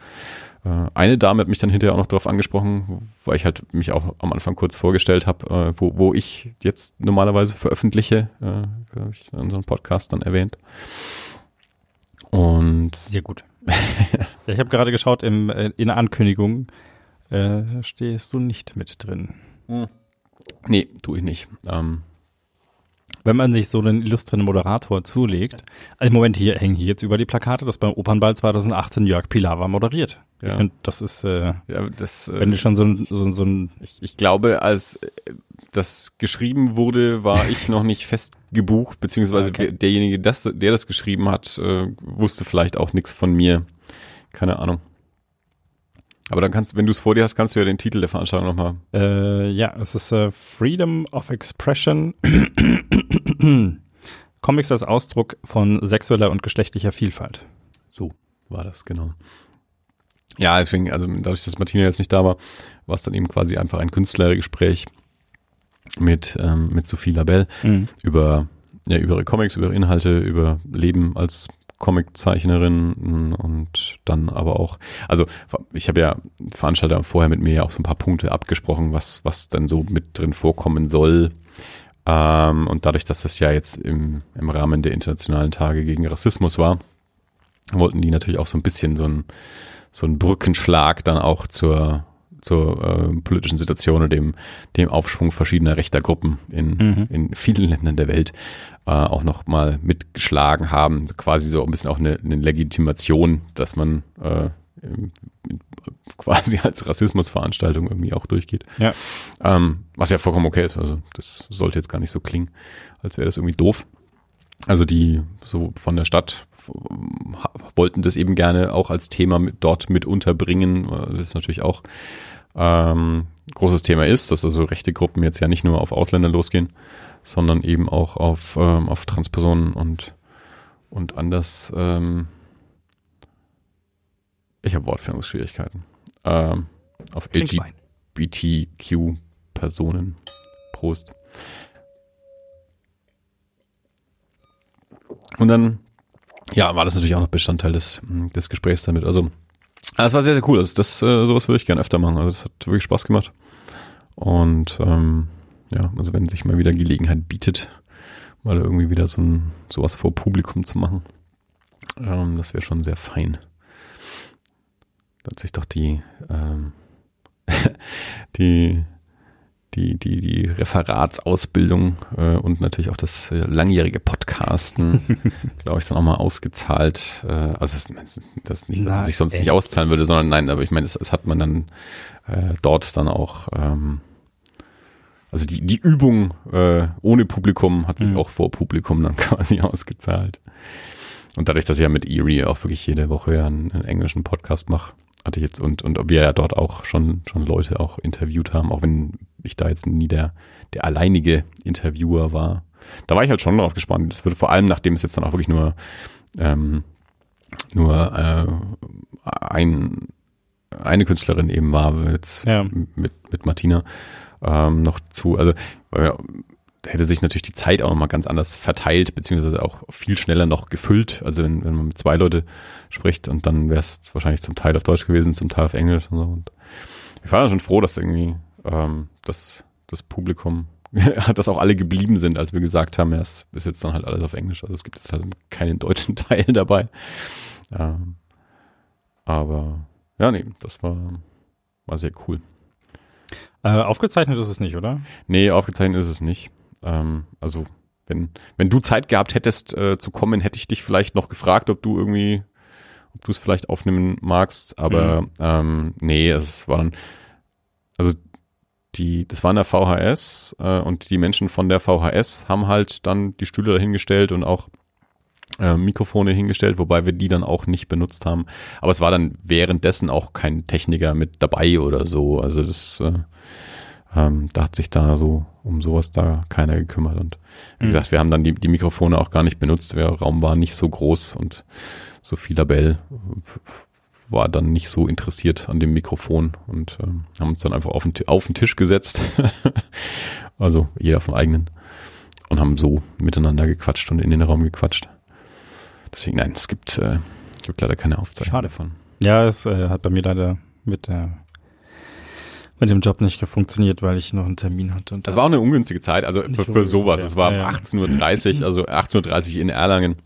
Äh, eine Dame hat mich dann hinterher auch noch darauf angesprochen, weil ich halt mich auch am Anfang kurz vorgestellt habe, äh, wo, wo ich jetzt normalerweise veröffentliche, äh, habe ich in unserem Podcast dann erwähnt. Und sehr gut. ich habe gerade geschaut, im, äh, in der Ankündigung äh, stehst du nicht mit drin. Hm. Nee, tue ich nicht. Ähm, wenn man sich so einen illustren Moderator zulegt, also im Moment hier hängen hier jetzt über die Plakate, dass beim Opernball 2018 Jörg Pilawa moderiert. Ja. Ich finde, das ist, äh, ja, das, äh, wenn du schon so ein, so, so ein ich, ich glaube, als äh, das geschrieben wurde, war ich noch nicht fest gebucht, beziehungsweise okay. derjenige, das, der das geschrieben hat, äh, wusste vielleicht auch nichts von mir. Keine Ahnung. Aber dann kannst, wenn du es vor dir hast, kannst du ja den Titel der Veranstaltung nochmal. Äh, ja, es ist äh, Freedom of Expression. Comics als Ausdruck von sexueller und geschlechtlicher Vielfalt. So war das, genau. Ja, deswegen, also dadurch, dass Martina jetzt nicht da war, war es dann eben quasi einfach ein Künstlergespräch mit, ähm, mit Sophie Labelle mhm. über, ja, über ihre Comics, über ihre Inhalte, über Leben als Comiczeichnerin und dann aber auch, also ich habe ja Veranstalter vorher mit mir ja auch so ein paar Punkte abgesprochen, was, was dann so mit drin vorkommen soll. Ähm, und dadurch, dass das ja jetzt im, im Rahmen der internationalen Tage gegen Rassismus war, wollten die natürlich auch so ein bisschen so ein so ein Brückenschlag dann auch zur zur äh, politischen Situation und dem, dem Aufschwung verschiedener rechter Gruppen in, mhm. in vielen Ländern der Welt äh, auch noch mal mitgeschlagen haben. Quasi so ein bisschen auch eine, eine Legitimation, dass man äh, quasi als Rassismusveranstaltung irgendwie auch durchgeht. Ja. Ähm, was ja vollkommen okay ist. Also das sollte jetzt gar nicht so klingen, als wäre das irgendwie doof. Also die so von der Stadt wollten das eben gerne auch als Thema mit, dort mit unterbringen. Das natürlich auch ähm, großes Thema ist, dass also rechte Gruppen jetzt ja nicht nur auf Ausländer losgehen, sondern eben auch auf, ähm, auf Transpersonen und, und anders. Ähm, ich habe Wortfindungsschwierigkeiten. Ähm, auf LGBTQ-Personen. Prost. Und dann, ja, war das natürlich auch noch Bestandteil des, des Gesprächs damit. Also, das war sehr, sehr cool. Also das, äh, sowas würde ich gerne öfter machen. Also das hat wirklich Spaß gemacht. Und ähm, ja, also wenn sich mal wieder Gelegenheit bietet, mal irgendwie wieder so ein sowas vor Publikum zu machen, ähm, das wäre schon sehr fein. Da hat sich doch die ähm, <laughs> die, die, die, die Referatsausbildung äh, und natürlich auch das äh, langjährige Podcasten, <laughs> glaube ich, dann auch mal ausgezahlt. Äh, also das, das nicht, dass es sich sonst nicht auszahlen würde, sondern nein, aber ich meine, das, das hat man dann äh, dort dann auch ähm, also die, die Übung äh, ohne Publikum hat sich mhm. auch vor Publikum dann <laughs> quasi ausgezahlt. Und dadurch, dass ich ja mit Erie auch wirklich jede Woche ja einen, einen englischen Podcast mache, hatte ich jetzt und, und wir ja dort auch schon, schon Leute auch interviewt haben, auch wenn ich da jetzt nie der, der alleinige Interviewer war. Da war ich halt schon darauf gespannt. Das würde vor allem, nachdem es jetzt dann auch wirklich nur, ähm, nur äh, ein, eine Künstlerin eben war, jetzt ja. mit, mit Martina, ähm, noch zu. Also weil, da hätte sich natürlich die Zeit auch nochmal ganz anders verteilt, beziehungsweise auch viel schneller noch gefüllt. Also wenn, wenn man mit zwei Leute spricht und dann wäre es wahrscheinlich zum Teil auf Deutsch gewesen, zum Teil auf Englisch und so. Und ich war dann schon froh, dass irgendwie ähm, das, das Publikum, <laughs> dass auch alle geblieben sind, als wir gesagt haben, ja, es ist jetzt dann halt alles auf Englisch. Also es gibt jetzt halt keinen deutschen <laughs> Teil dabei. Ähm, aber ja, nee, das war, war sehr cool. Äh, aufgezeichnet ist es nicht, oder? Nee, aufgezeichnet ist es nicht. Ähm, also wenn, wenn du Zeit gehabt hättest äh, zu kommen, hätte ich dich vielleicht noch gefragt, ob du irgendwie, ob du es vielleicht aufnehmen magst. Aber mhm. ähm, nee, es war dann, also die, das war in der VHS äh, und die Menschen von der VHS haben halt dann die Stühle dahingestellt und auch äh, Mikrofone hingestellt, wobei wir die dann auch nicht benutzt haben. Aber es war dann währenddessen auch kein Techniker mit dabei oder so. Also das äh, ähm, da hat sich da so um sowas da keiner gekümmert. Und wie mhm. gesagt, wir haben dann die, die Mikrofone auch gar nicht benutzt. Der Raum war nicht so groß und Sophie Labelle war dann nicht so interessiert an dem Mikrofon und ähm, haben uns dann einfach auf den, auf den Tisch gesetzt. <laughs> also jeder vom eigenen. Und haben so miteinander gequatscht und in den Raum gequatscht. Deswegen, nein, es gibt, äh, gibt leider keine Aufzeichnung Schade. davon. Ja, es äh, hat bei mir leider mit der mit dem Job nicht funktioniert, weil ich noch einen Termin hatte. das war auch eine ungünstige Zeit, also für, für sowas. Es war ja, 18.30 Uhr, also 18.30 Uhr in Erlangen.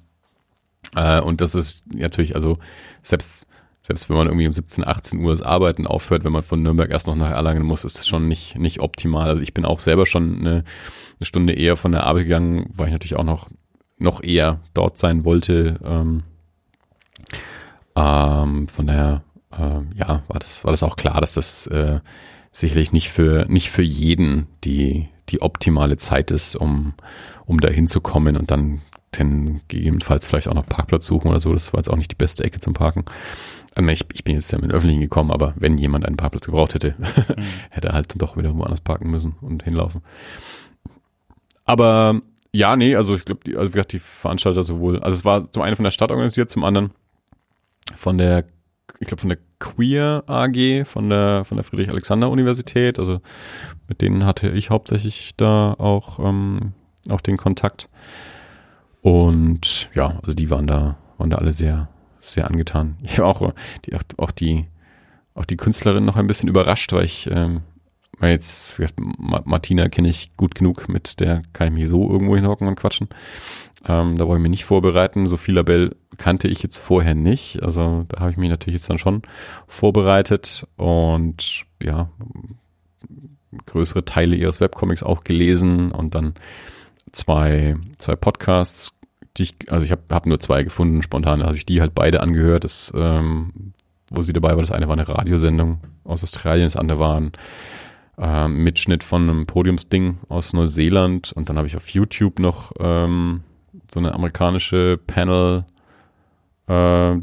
Äh, und das ist natürlich, also selbst, selbst wenn man irgendwie um 17, 18 Uhr das Arbeiten aufhört, wenn man von Nürnberg erst noch nach Erlangen muss, ist das schon nicht, nicht optimal. Also ich bin auch selber schon eine, eine Stunde eher von der Arbeit gegangen, weil ich natürlich auch noch, noch eher dort sein wollte. Ähm, ähm, von daher, ähm, ja, war das, war das auch klar, dass das äh, sicherlich nicht für, nicht für jeden die, die optimale Zeit ist, um, um da hinzukommen und dann den gegebenenfalls vielleicht auch noch Parkplatz suchen oder so. Das war jetzt auch nicht die beste Ecke zum Parken. Ähm, ich, ich bin jetzt ja mit dem Öffentlichen gekommen, aber wenn jemand einen Parkplatz gebraucht hätte, <laughs> mhm. hätte er halt doch wieder woanders parken müssen und hinlaufen. Aber ja, nee, also ich glaube, die, also wie gesagt, die Veranstalter sowohl, also es war zum einen von der Stadt organisiert, zum anderen von der ich glaube, von der Queer AG, von der, von der Friedrich-Alexander-Universität. Also mit denen hatte ich hauptsächlich da auch, ähm, auch den Kontakt. Und ja, also die waren da, waren da alle sehr, sehr angetan. Ich war auch, die, auch die, auch die Künstlerin noch ein bisschen überrascht, weil ich, ähm, weil jetzt, Martina kenne ich gut genug, mit der kann ich mich so irgendwo hinhocken und quatschen. Ähm, da wollte ich mich nicht vorbereiten. Sophie Labelle kannte ich jetzt vorher nicht. Also da habe ich mich natürlich jetzt dann schon vorbereitet und ja, größere Teile ihres Webcomics auch gelesen und dann zwei, zwei Podcasts, die ich, also ich habe hab nur zwei gefunden, spontan habe ich die halt beide angehört, das, ähm, wo sie dabei war. Das eine war eine Radiosendung aus Australien, das andere war ein ähm, Mitschnitt von einem Podiumsding aus Neuseeland und dann habe ich auf YouTube noch ähm, so eine amerikanische Panel äh,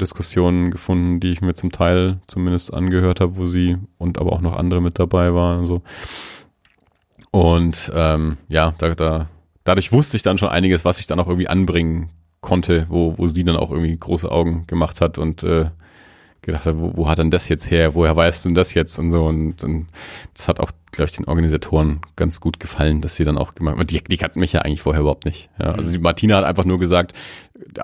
gefunden, die ich mir zum Teil zumindest angehört habe, wo sie und aber auch noch andere mit dabei waren und so. Und ähm, ja, da, da, dadurch wusste ich dann schon einiges, was ich dann auch irgendwie anbringen konnte, wo, wo sie dann auch irgendwie große Augen gemacht hat und äh, gedacht habe, wo, wo hat denn das jetzt her? Woher weißt du denn das jetzt? Und so. Und, und das hat auch, glaube ich, den Organisatoren ganz gut gefallen, dass sie dann auch gemacht haben. Die, die kannten mich ja eigentlich vorher überhaupt nicht. Ja, also die Martina hat einfach nur gesagt,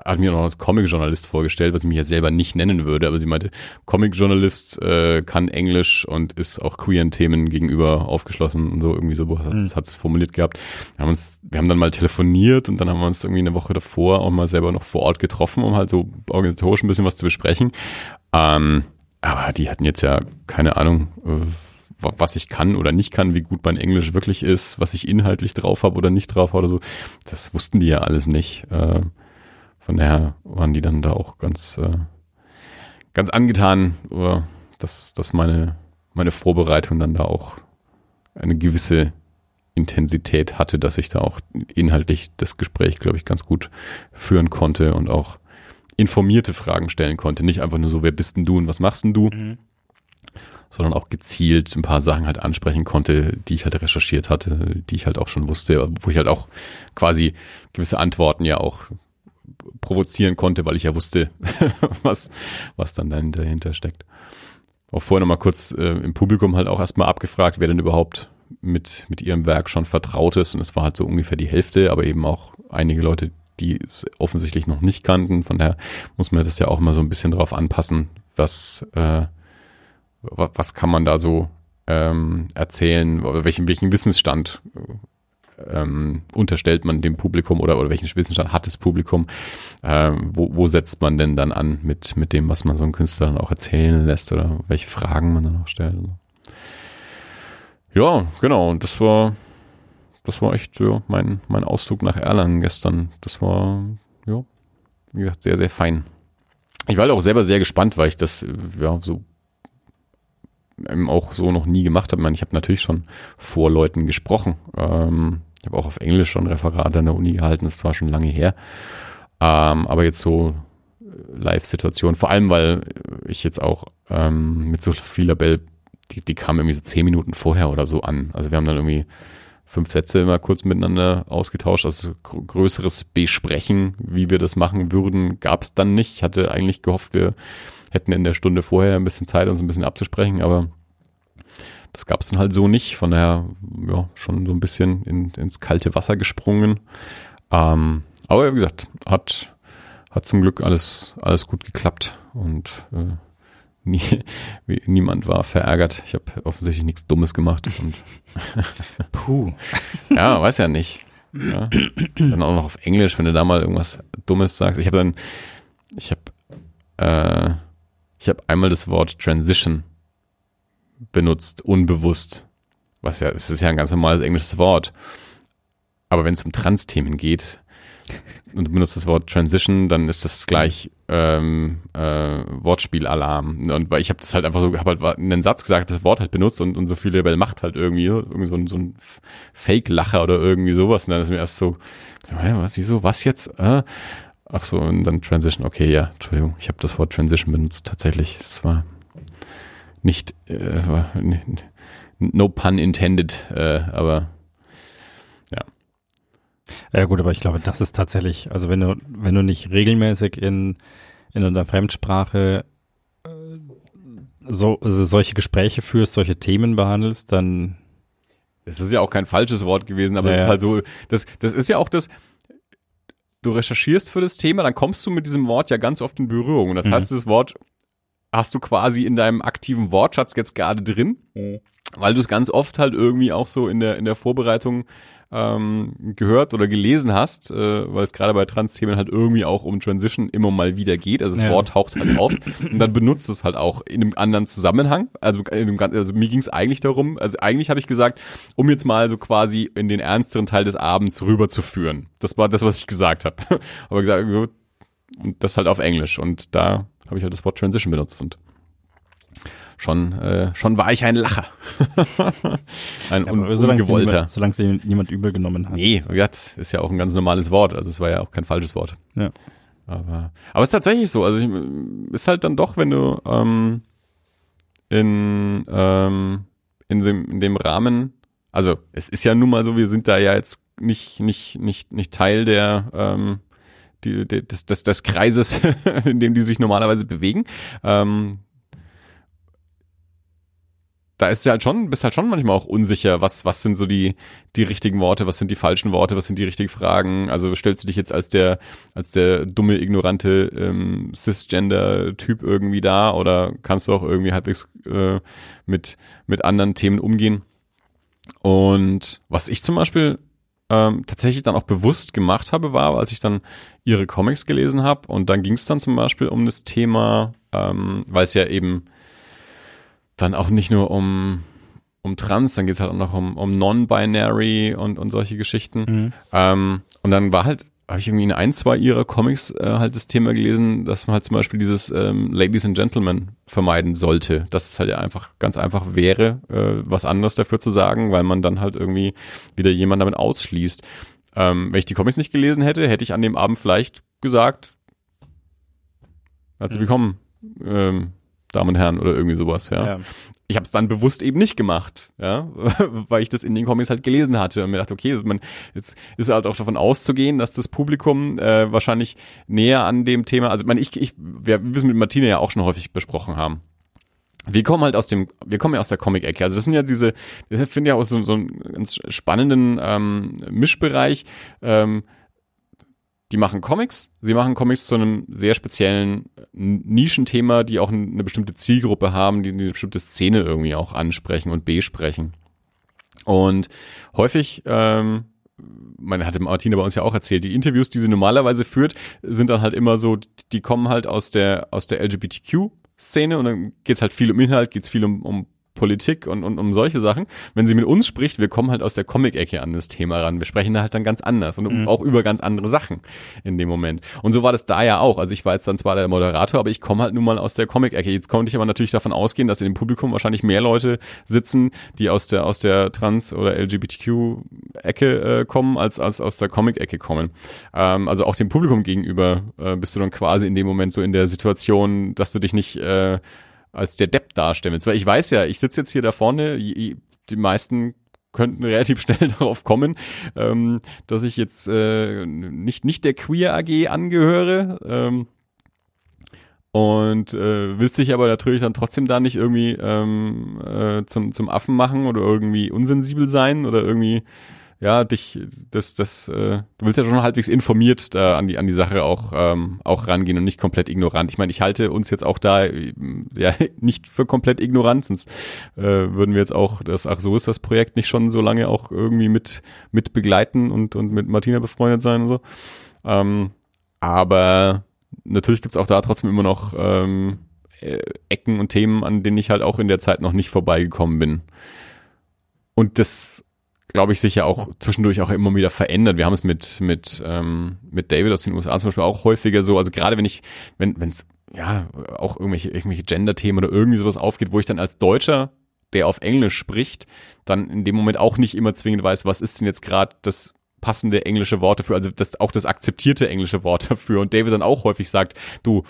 hat mir noch als Comic-Journalist vorgestellt, was ich mich ja selber nicht nennen würde, aber sie meinte, Comic-Journalist äh, kann Englisch und ist auch queeren Themen gegenüber aufgeschlossen und so irgendwie so hat, mhm. hat es formuliert gehabt. Wir haben uns, wir haben dann mal telefoniert und dann haben wir uns irgendwie eine Woche davor auch mal selber noch vor Ort getroffen, um halt so organisatorisch ein bisschen was zu besprechen. Ähm, aber die hatten jetzt ja keine Ahnung, äh, was ich kann oder nicht kann, wie gut mein Englisch wirklich ist, was ich inhaltlich drauf habe oder nicht drauf habe oder so. Das wussten die ja alles nicht. Äh, von daher waren die dann da auch ganz, äh, ganz angetan, dass, dass meine, meine Vorbereitung dann da auch eine gewisse Intensität hatte, dass ich da auch inhaltlich das Gespräch, glaube ich, ganz gut führen konnte und auch informierte Fragen stellen konnte. Nicht einfach nur so, wer bist denn du und was machst denn du? Mhm. Sondern auch gezielt ein paar Sachen halt ansprechen konnte, die ich halt recherchiert hatte, die ich halt auch schon wusste, wo ich halt auch quasi gewisse Antworten ja auch provozieren konnte, weil ich ja wusste, <laughs> was, was dann dahinter steckt. Auch vorher nochmal kurz äh, im Publikum halt auch erstmal abgefragt, wer denn überhaupt mit, mit ihrem Werk schon vertraut ist. Und es war halt so ungefähr die Hälfte, aber eben auch einige Leute, die offensichtlich noch nicht kannten. Von daher muss man das ja auch mal so ein bisschen drauf anpassen, was, äh, was kann man da so ähm, erzählen, welchen, welchen Wissensstand ähm, unterstellt man dem Publikum oder, oder welchen Wissensstand hat das Publikum? Ähm, wo, wo setzt man denn dann an mit, mit dem, was man so einem Künstler dann auch erzählen lässt oder welche Fragen man dann auch stellt? Ja, genau. Und das war, das war echt ja, mein, mein Ausflug nach Erlangen gestern. Das war, ja, wie gesagt, sehr, sehr fein. Ich war halt auch selber sehr gespannt, weil ich das, ja, so eben auch so noch nie gemacht habe. Ich, meine, ich habe natürlich schon vor Leuten gesprochen. Ähm, ich habe auch auf Englisch schon Referate an der Uni gehalten, das war schon lange her. Ähm, aber jetzt so Live-Situation, vor allem weil ich jetzt auch ähm, mit Sophie Labelle die, die kam irgendwie so zehn Minuten vorher oder so an. Also wir haben dann irgendwie fünf Sätze immer kurz miteinander ausgetauscht. Also größeres Besprechen, wie wir das machen würden, gab es dann nicht. Ich hatte eigentlich gehofft, wir hätten in der Stunde vorher ein bisschen Zeit, uns ein bisschen abzusprechen, aber das gab es dann halt so nicht. Von daher, ja, schon so ein bisschen in, ins kalte Wasser gesprungen. Ähm, aber wie gesagt, hat, hat zum Glück alles, alles gut geklappt und äh, Nie, niemand war verärgert. Ich habe offensichtlich nichts Dummes gemacht. Und <laughs> Puh. ja, weiß ja nicht. Ja. Dann auch noch auf Englisch, wenn du da mal irgendwas Dummes sagst. Ich habe dann, ich habe, äh, ich habe einmal das Wort Transition benutzt, unbewusst. Was ja, es ist ja ein ganz normales englisches Wort. Aber wenn es um Trans-Themen geht, und du benutzt das Wort Transition, dann ist das gleich ähm, äh, Wortspielalarm. Und weil ich habe das halt einfach so, habe halt einen Satz gesagt, das Wort halt benutzt und, und so viel Label macht halt irgendwie, irgendwie so ein, so ein Fake-Lacher oder irgendwie sowas. Und dann ist mir erst so, was, wieso, was jetzt? Äh? Ach so, und dann Transition, okay, ja, Entschuldigung, ich habe das Wort Transition benutzt, tatsächlich. Es war nicht, äh, war, no pun intended, äh, aber ja gut, aber ich glaube, das ist tatsächlich, also wenn du, wenn du nicht regelmäßig in, in einer Fremdsprache äh, so, also solche Gespräche führst, solche Themen behandelst, dann. Es ist ja auch kein falsches Wort gewesen, aber ja, es ist halt so, das, das ist ja auch das, du recherchierst für das Thema, dann kommst du mit diesem Wort ja ganz oft in Berührung. Und das mhm. heißt, das Wort hast du quasi in deinem aktiven Wortschatz jetzt gerade drin, mhm. weil du es ganz oft halt irgendwie auch so in der, in der Vorbereitung ähm, gehört oder gelesen hast, äh, weil es gerade bei Trans-Themen halt irgendwie auch um Transition immer mal wieder geht. Also das ja. Wort taucht halt auf und dann benutzt es halt auch in einem anderen Zusammenhang. Also, in einem, also mir ging es eigentlich darum, also eigentlich habe ich gesagt, um jetzt mal so quasi in den ernsteren Teil des Abends rüberzuführen. Das war das, was ich gesagt habe. <laughs> Aber gesagt, und das halt auf Englisch. Und da habe ich halt das Wort Transition benutzt und schon, äh, schon war ich ein Lacher. <laughs> ein ja, un ungewollter. Solange es niemand übel genommen hat. Nee, das ist ja auch ein ganz normales Wort. Also es war ja auch kein falsches Wort. Ja. Aber, aber es ist tatsächlich so. Also ich, ist halt dann doch, wenn du ähm, in, ähm, in, dem, in dem Rahmen, also es ist ja nun mal so, wir sind da ja jetzt nicht, nicht, nicht, nicht Teil der, ähm, die, des, des, des Kreises, <laughs> in dem die sich normalerweise bewegen. Ähm, da ist ja halt schon, bist halt schon manchmal auch unsicher, was, was sind so die, die richtigen Worte, was sind die falschen Worte, was sind die richtigen Fragen. Also stellst du dich jetzt als der, als der dumme, ignorante ähm, Cisgender-Typ irgendwie da oder kannst du auch irgendwie halbwegs äh, mit, mit anderen Themen umgehen? Und was ich zum Beispiel ähm, tatsächlich dann auch bewusst gemacht habe, war, als ich dann ihre Comics gelesen habe und dann ging es dann zum Beispiel um das Thema, ähm, weil es ja eben dann auch nicht nur um, um Trans, dann geht's halt auch noch um, um Non-Binary und, und solche Geschichten. Mhm. Ähm, und dann war halt, habe ich irgendwie in ein, zwei ihrer Comics äh, halt das Thema gelesen, dass man halt zum Beispiel dieses ähm, Ladies and Gentlemen vermeiden sollte. Dass es halt ja einfach ganz einfach wäre, äh, was anderes dafür zu sagen, weil man dann halt irgendwie wieder jemand damit ausschließt. Ähm, wenn ich die Comics nicht gelesen hätte, hätte ich an dem Abend vielleicht gesagt, herzlich Mhm. willkommen, ähm, Damen und Herren, oder irgendwie sowas, ja. Ja. Ich habe es dann bewusst eben nicht gemacht, ja, <laughs> weil ich das in den Comics halt gelesen hatte und mir dachte, okay, man, jetzt ist halt auch davon auszugehen, dass das Publikum äh, wahrscheinlich näher an dem Thema, also man, ich, ich, wir wissen mit Martina ja auch schon häufig besprochen haben. Wir kommen halt aus dem, wir kommen ja aus der Comic-Ecke. Also das sind ja diese, ich finde ja auch so, so einen ganz spannenden ähm, Mischbereich. Ähm, die machen Comics, sie machen Comics zu einem sehr speziellen Nischenthema, die auch eine bestimmte Zielgruppe haben, die eine bestimmte Szene irgendwie auch ansprechen und besprechen. Und häufig, ähm, man hatte Martina bei uns ja auch erzählt, die Interviews, die sie normalerweise führt, sind dann halt immer so, die kommen halt aus der, aus der LGBTQ-Szene und dann geht's halt viel um Inhalt, geht's viel um, um Politik und, und um solche Sachen. Wenn sie mit uns spricht, wir kommen halt aus der Comic-Ecke an das Thema ran. Wir sprechen da halt dann ganz anders und Mhm. auch über ganz andere Sachen in dem Moment. Und so war das da ja auch. Also ich war jetzt dann zwar der Moderator, aber ich komme halt nun mal aus der Comic-Ecke. Jetzt konnte ich aber natürlich davon ausgehen, dass in dem Publikum wahrscheinlich mehr Leute sitzen, die aus der aus der Trans- oder LGBTQ-Ecke äh, kommen, als, als aus der Comic-Ecke kommen. Ähm, also auch dem Publikum gegenüber äh, bist du dann quasi in dem Moment so in der Situation, dass du dich nicht äh, als der Depp darstellen. Weil ich weiß ja, ich sitze jetzt hier da vorne, die meisten könnten <laughs> relativ schnell darauf kommen, ähm, dass ich jetzt äh, nicht, nicht der Queer AG angehöre. Ähm, und äh, willst dich aber natürlich dann trotzdem da nicht irgendwie ähm, äh, zum, zum Affen machen oder irgendwie unsensibel sein oder irgendwie ja, dich, das, das, äh, du willst ja schon halbwegs informiert da an die, an die Sache auch, ähm, auch rangehen und nicht komplett ignorant. Ich meine, ich halte uns jetzt auch da äh, ja <laughs> nicht für komplett ignorant, sonst äh, würden wir jetzt auch das, ach so ist das Projekt nicht schon so lange auch irgendwie mit, mit begleiten und, und mit Martina befreundet sein und so. Ähm, aber natürlich gibt's auch da trotzdem immer noch ähm, äh, Ecken und Themen, an denen ich halt auch in der Zeit noch nicht vorbeigekommen bin. Und das glaube ich, sich ja auch zwischendurch auch immer wieder verändert. Wir haben es mit, mit, ähm, mit David aus den USA zum Beispiel auch häufiger so, also gerade wenn ich, wenn es ja auch irgendwelche, irgendwelche Gender-Themen oder irgendwie sowas aufgeht, wo ich dann als Deutscher, der auf Englisch spricht, dann in dem Moment auch nicht immer zwingend weiß, was ist denn jetzt gerade das passende englische Wort dafür, also das auch das akzeptierte englische Wort <laughs> dafür. Und David dann auch häufig sagt, du,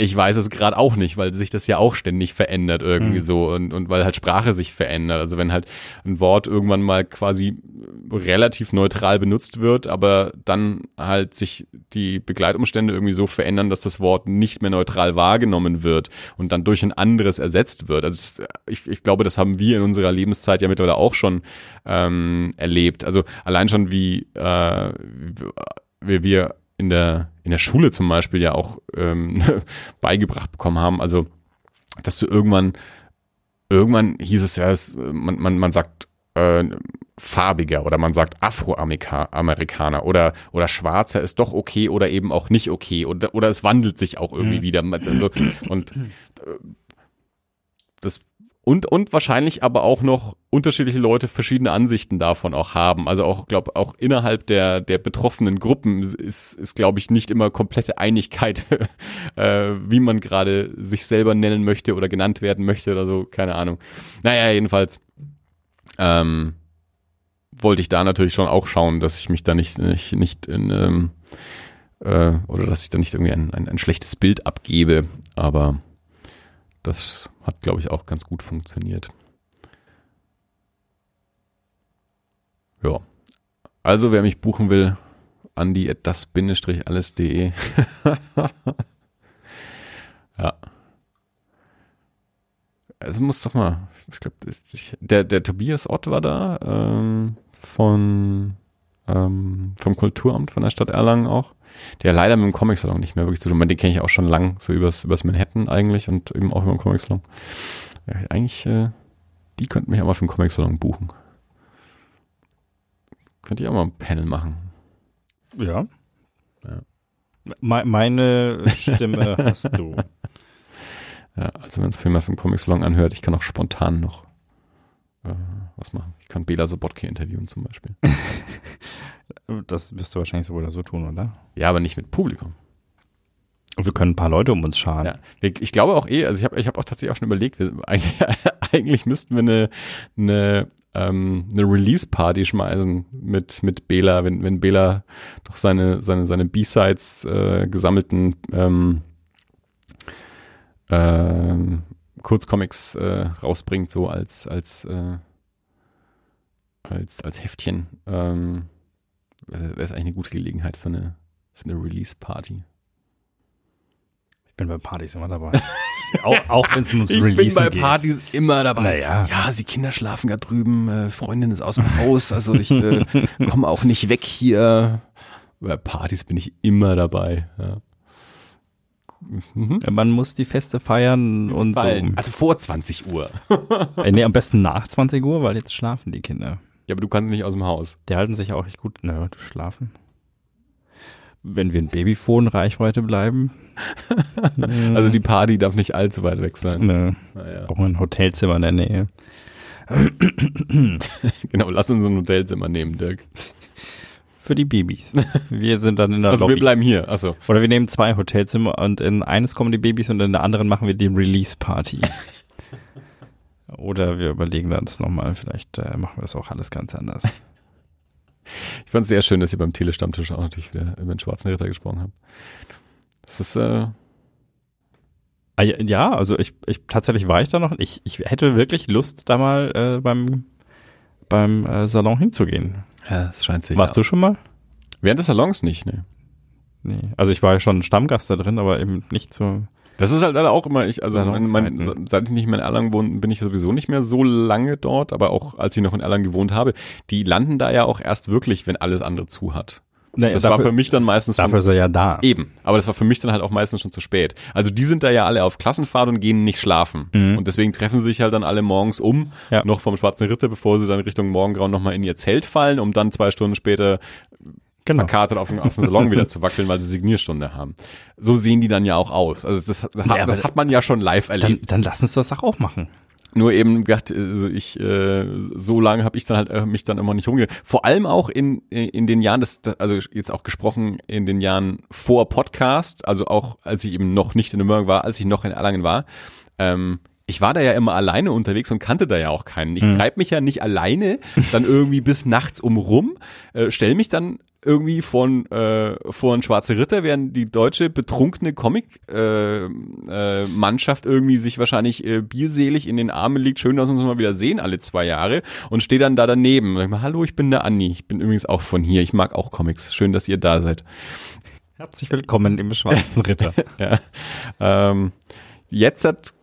ich weiß es gerade auch nicht, weil sich das ja auch ständig verändert irgendwie Mhm. so und, und weil halt Sprache sich verändert. Also wenn halt ein Wort irgendwann mal quasi relativ neutral benutzt wird, aber dann halt sich die Begleitumstände irgendwie so verändern, dass das Wort nicht mehr neutral wahrgenommen wird und dann durch ein anderes ersetzt wird. Also ich, ich glaube, das haben wir in unserer Lebenszeit ja mittlerweile auch schon ähm, erlebt. Also allein schon wie, äh, wie wir in der, in der Schule zum Beispiel ja auch ähm, <laughs> beigebracht bekommen haben. Also, dass du irgendwann, irgendwann hieß es ja, es, man, man, man sagt äh, farbiger oder man sagt Afroamerikaner oder, oder schwarzer ist doch okay oder eben auch nicht okay oder, oder es wandelt sich auch irgendwie Mhm. wieder. Also, und äh, das und, und wahrscheinlich aber auch noch unterschiedliche Leute verschiedene Ansichten davon auch haben. Also auch, glaube auch innerhalb der, der betroffenen Gruppen ist, ist glaube ich, nicht immer komplette Einigkeit, <laughs> äh, wie man gerade sich selber nennen möchte oder genannt werden möchte oder so, keine Ahnung. Naja, jedenfalls ähm, wollte ich da natürlich schon auch schauen, dass ich mich da nicht, nicht, nicht in, ähm, äh, oder dass ich da nicht irgendwie ein, ein, ein schlechtes Bild abgebe, aber das hat, glaube ich, auch ganz gut funktioniert. Ja. Also, wer mich buchen will, andi at das-alles.de. <laughs> ja. Es muss doch mal, ich glaube, der, der Tobias Ott war da, ähm, von, ähm, vom Kulturamt von der Stadt Erlangen auch der leider mit dem Comic-Salon nicht mehr wirklich zu tun hat. Den kenne ich auch schon lang, so übers, übers Manhattan eigentlich und eben auch über den Comic-Salon. Ja, eigentlich, äh, die könnten mich auch mal für den Comic-Salon buchen. Könnte ich auch mal ein Panel machen. Ja. Ja. Me meine Stimme <laughs> hast du. Ja, also wenn es Film aus dem Comic-Salon anhört, ich kann auch spontan noch äh, was machen. Ich kann Bela Sobotke interviewen zum Beispiel. <laughs> Das wirst du wahrscheinlich so oder so tun, oder? Ja, aber nicht mit Publikum. Und wir können ein paar Leute um uns scharen. Ja. Ich glaube auch eh, also ich habe ich hab auch tatsächlich auch schon überlegt, wir, <laughs> eigentlich, eigentlich müssten wir eine, eine, ähm, eine Release-Party schmeißen mit, mit Bela, wenn, wenn Bela doch seine, seine, seine B-Sides äh, gesammelten ähm, ähm, Kurzcomics äh, rausbringt, so als, als, äh, als, als Heftchen. Ähm, Wäre es eigentlich eine gute Gelegenheit für eine, für eine Release-Party. Ich bin bei Partys immer dabei. <laughs> auch auch wenn es ums <laughs> Ich Releasen bin bei geht. Partys immer dabei. Naja. Ja, die Kinder schlafen gerade drüben, äh, Freundin ist aus dem Haus, also ich äh, <laughs> komme auch nicht weg hier. Bei Partys bin ich immer dabei. Ja. Mhm. Man muss die Feste feiern und Fallen. so. Also vor 20 Uhr. Äh, nee, am besten nach 20 Uhr, weil jetzt schlafen die Kinder. Ja, aber du kannst nicht aus dem Haus. Die halten sich auch echt gut. Naja, du schlafen. Wenn wir in Babyphone-Reichweite bleiben. <laughs> Also die Party darf nicht allzu weit weg sein. ne, Naja. auch ein Hotelzimmer in der Nähe. <laughs> Genau, lass uns ein Hotelzimmer nehmen, Dirk. Für die Babys. Wir sind dann in der Also Lobby. wir bleiben hier. Achso. Oder wir nehmen zwei Hotelzimmer und in eines kommen die Babys und in der anderen machen wir die Release-Party. <laughs> Oder wir überlegen dann das nochmal. Vielleicht äh, machen wir das auch alles ganz anders. <laughs> Ich fand es sehr schön, dass ihr beim Telestammtisch auch natürlich wieder über den Schwarzen Ritter gesprochen habt. Das ist, äh, Ah, ja, Ja, also ich, ich tatsächlich war ich da noch. Ich, ich hätte wirklich Lust, da mal äh, beim beim äh, Salon hinzugehen. ja, es scheint sich. Warst du schon mal? Während des Salons nicht, ne? Nee. Also ich war ja schon Stammgast da drin, aber eben nicht so. Das ist halt leider auch immer, ich, also mein, mein, seit ich nicht mehr in Erlangen wohne, bin ich sowieso nicht mehr so lange dort, aber auch als ich noch in Erlangen gewohnt habe, die landen da ja auch erst wirklich, wenn alles andere zu hat. Nee, Das war für mich dann meistens schon, dafür ist er ja da. eben, aber das war für mich dann halt auch meistens schon zu spät. Also die sind da ja alle auf Klassenfahrt und gehen nicht schlafen. Mhm. Und deswegen treffen sie sich halt dann alle morgens um, Ja. noch vom Schwarzen Ritter, bevor sie dann Richtung Morgengrauen nochmal in ihr Zelt fallen, um dann zwei Stunden später Genau. verkatert auf, den- auf den Salon wieder <laughs> zu wackeln, weil sie Signierstunde haben. So sehen die dann ja auch aus. Also das, hat, Ja, das hat man ja schon live erlebt. Dann, dann lass uns das auch machen. Nur eben gedacht, also ich äh, so lange habe ich dann halt äh, mich dann immer nicht rumge. Vor allem auch in in den Jahren, das also jetzt auch gesprochen in den Jahren vor Podcast, also auch als ich eben noch nicht in Nürnberg war, als ich noch in Erlangen war. Ähm, ich war da ja immer alleine unterwegs und kannte da ja auch keinen. Ich treib mich ja nicht alleine dann irgendwie bis nachts um rum, äh, stell mich dann irgendwie von äh, vor ein schwarze Ritter, während die deutsche betrunkene Comic äh, äh, Mannschaft irgendwie sich wahrscheinlich äh, bierselig in den Armen liegt, schön, dass wir uns mal wieder sehen alle zwei Jahre und stehe dann da daneben. Sag ich mal, Hallo, ich bin der Anni, ich bin übrigens auch von hier, ich mag auch Comics, schön, dass ihr da seid. Herzlich willkommen im Schwarzen Ritter. <laughs> Ja. Ähm, jetzt hat,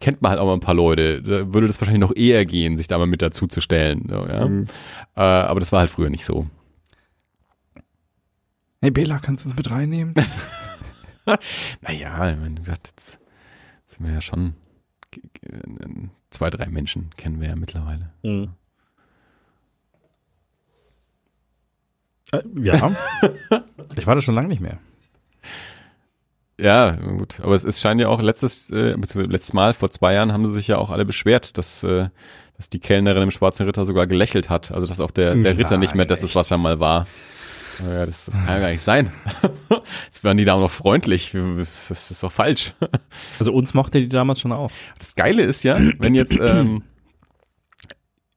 kennt man halt auch mal ein paar Leute. Da würde das wahrscheinlich noch eher gehen, sich da mal mit dazu zu stellen. So, ja? Mhm. äh, aber das war halt früher nicht so. Hey Bela, kannst du uns mit reinnehmen? <laughs> Naja, ich meine, wie gesagt, jetzt sind wir ja schon zwei, drei Menschen kennen wir ja mittlerweile. Mhm. Äh, ja. <laughs> ich war da schon lange nicht mehr. Ja, gut. Aber es, es scheint ja auch letztes, äh, letztes Mal, vor zwei Jahren, haben sie sich ja auch alle beschwert, dass, äh, dass die Kellnerin im Schwarzen Ritter sogar gelächelt hat. Also dass auch der, der Ritter nicht mehr das ist, was er mal war. Ja, das, das kann ja gar nicht sein. <laughs> Jetzt werden die da auch noch freundlich. Das, ist doch falsch. Also uns mochte die damals schon auch. Das Geile ist ja, wenn jetzt ähm,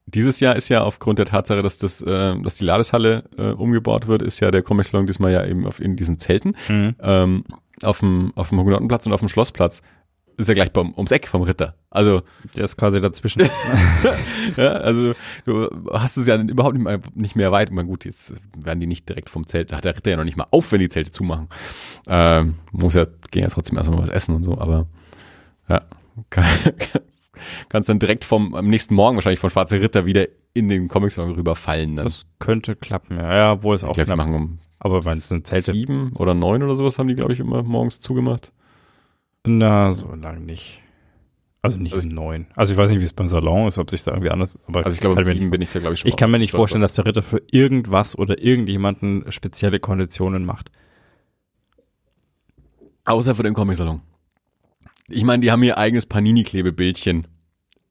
dieses Jahr ist ja aufgrund der Tatsache, dass das, äh, dass die Ladeshalle äh, umgebaut wird, ist ja der Comic Salon diesmal ja eben auf in diesen Zelten ähm, auf dem auf dem Hugenottenplatz und auf dem Schlossplatz. Ist ja gleich beim, ums Eck vom Ritter. Also Der ist quasi dazwischen. <laughs> ja, also du hast es ja überhaupt nicht mehr, nicht mehr weit. Na gut, jetzt werden die nicht direkt vom Zelt, da hat der Ritter ja noch nicht mal auf, wenn die Zelte zumachen. Ähm, muss ja, gehen ja trotzdem erstmal was essen und so, aber ja, kann, <laughs> kannst dann direkt vom, am nächsten Morgen wahrscheinlich von Schwarze Ritter wieder in den Comicsalon rüberfallen. Dann. Das könnte klappen, ja. Ja, obwohl es auch glaube, die knapp. machen um Aber wenn es sind Zelte. sieben oder neun oder sowas haben die, glaube ich, immer morgens zugemacht. Na, so lang nicht. Also nicht Also um neun. Also ich weiß nicht, wie es beim Salon ist, ob sich da irgendwie anders. Aber Also ich glaube, um sieben bin ich da, glaube ich, schon ich kann mir nicht vorstellen, dass der Ritter für irgendwas oder irgendjemanden spezielle Konditionen macht. Außer für den Comicsalon. Ich meine, die haben ihr eigenes Panini-Klebebildchen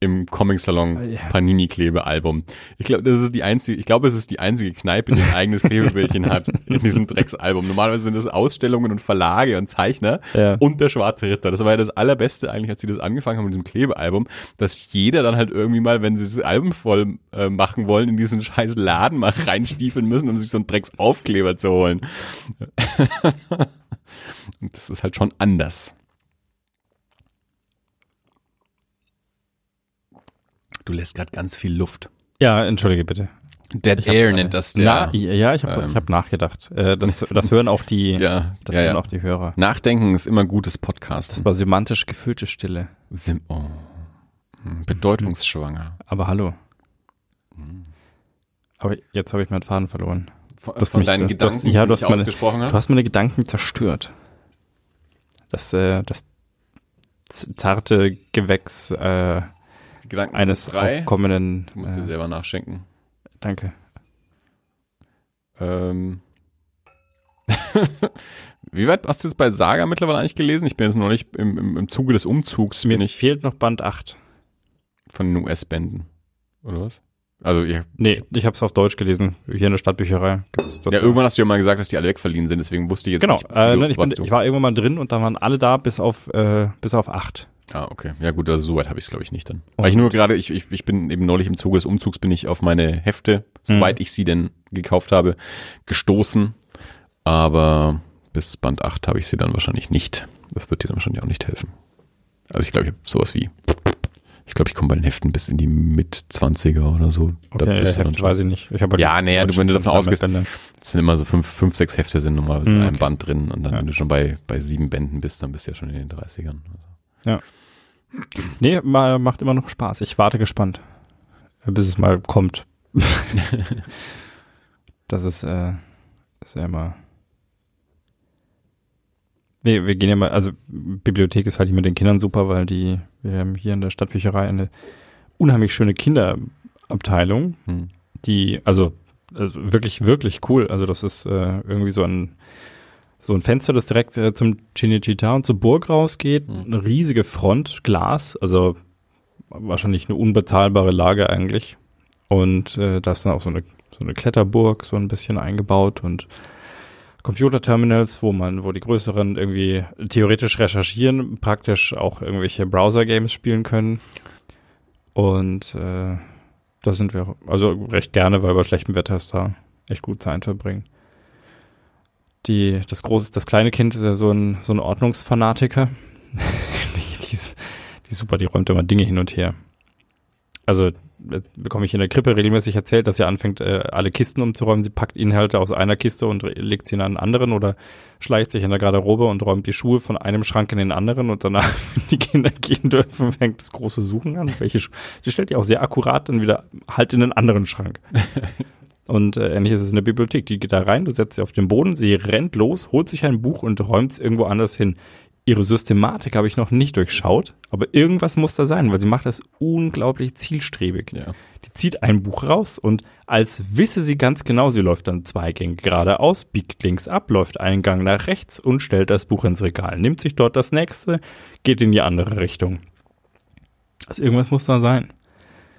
im Comic Salon Ja. Panini Klebealbum. Ich glaube, das ist die einzige, ich glaube, es ist die einzige Kneipe, die ein eigenes Klebebildchen hat in diesem Drecksalbum. Normalerweise sind das Ausstellungen und Verlage und Zeichner Ja. und der Schwarze Ritter. Das war ja das allerbeste eigentlich, als sie das angefangen haben mit diesem Klebealbum, dass jeder dann halt irgendwie mal, wenn sie das Album voll äh, machen wollen, in diesen scheiß Laden mal reinstiefeln müssen, um sich so einen Drecksaufkleber zu holen. <laughs> und das ist halt schon anders. Du lässt gerade ganz viel Luft. Ja, entschuldige bitte. Dead Ich hab, Air äh, nennt das der. Na, ja, ich habe ähm, ich hab nachgedacht. Äh, das, <laughs> das hören auch die, ja, das ja, hören ja. auch die Hörer. Nachdenken ist immer gutes Podcast. Das war semantisch gefüllte Stille. Sim oh. Hm, Bedeutungsschwanger. Aber hallo. Aber jetzt habe ich meinen Faden verloren. Von, Das von mich- deinen das- das- Gedanken, ja, die du hast meine- Du hast. meine Gedanken zerstört. Das, äh, das zarte Gewächs äh, Gedanken eines frei. aufkommenden. Du musst dir Äh, selber nachschenken. danke. Ähm. <laughs> Wie weit hast du jetzt bei Saga mittlerweile eigentlich gelesen? Ich bin jetzt noch nicht im, im, im Zuge des Umzugs Mir bin ich fehlt noch Band 8. von den US-Bänden. Oder was? Also, ja, Nee, ich habe es auf Deutsch gelesen. Hier in der Stadtbücherei. ja, irgendwann hast du ja mal gesagt, dass die alle wegverliehen sind, deswegen wusste ich jetzt Genau, nicht, äh, wo- nein, ich, ich war irgendwann mal drin und da waren alle da bis auf, äh, bis auf 8. Ah, okay. Ja gut, also soweit habe ich es glaube ich nicht dann. Weil ich nur gerade, ich, ich, ich bin eben neulich im Zuge des Umzugs bin ich auf meine Hefte, soweit ich sie denn gekauft habe, gestoßen. Aber bis Band 8 habe ich sie dann wahrscheinlich nicht. Das wird dir dann wahrscheinlich auch nicht helfen. Also ich glaube, ich habe sowas wie, ich glaube, ich komme bei den Heften bis in die Mit-20er oder so. Da Okay, bist dann Heft schon- weiß ich nicht. Ich halt Ja, ja, du- wenn du davon ausgehst-. Es sind immer so fünf, fünf, sechs Hefte sind normalerweise in Hm, einem okay. Band drin. Und dann, Ja. wenn du schon bei, bei sieben Bänden bist, dann bist du ja schon in den 30ern. Nee, ma- macht immer noch Spaß. Ich warte gespannt, bis es mal kommt. <laughs> das ist, äh, ist ja immer. Wir, wir gehen ja mal, also Bibliothek ist halt hier mit den Kindern super, weil die, wir haben hier in der Stadtbücherei eine unheimlich schöne Kinderabteilung, Hm. die, also, also wirklich, wirklich cool. Also das ist äh, irgendwie so ein so ein Fenster, das direkt äh, zum Cinecittà und zur Burg rausgeht. Mhm. Eine riesige Front, Glas, also wahrscheinlich eine unbezahlbare Lage eigentlich. Und äh, da ist dann auch so eine, so eine Kletterburg so ein bisschen eingebaut und Computerterminals, wo man, wo die größeren irgendwie theoretisch recherchieren, praktisch auch irgendwelche Browser-Games spielen können. Und äh, da sind wir also recht gerne, weil bei schlechtem Wetter ist da echt gut Zeit verbringen. Die, das große, das kleine Kind ist ja so ein, so ein Ordnungsfanatiker. <laughs> die, ist, die ist super, die räumt immer Dinge hin und her. Also äh, bekomme ich in der Krippe regelmäßig erzählt, dass sie anfängt, äh, alle Kisten umzuräumen. Sie packt Inhalte aus einer Kiste und legt sie in einen anderen oder schleicht sich in der Garderobe und räumt die Schuhe von einem Schrank in den anderen und danach, <laughs> wenn die Kinder gehen dürfen, fängt das große Suchen an. Welche Schu die stellt die auch sehr akkurat dann wieder halt in den anderen Schrank. <laughs> Und äh, ähnlich ist es in der Bibliothek. Die geht da rein, du setzt sie auf den Boden, sie rennt los, holt sich ein Buch und räumt es irgendwo anders hin. Ihre Systematik habe ich noch nicht durchschaut, aber irgendwas muss da sein, weil sie macht das unglaublich zielstrebig. Ja. Die zieht ein Buch raus und als wisse sie ganz genau, sie läuft dann zwei Gänge geradeaus, biegt links ab, läuft einen Gang nach rechts und stellt das Buch ins Regal, nimmt sich dort das nächste, geht in die andere Richtung. Also irgendwas muss da sein.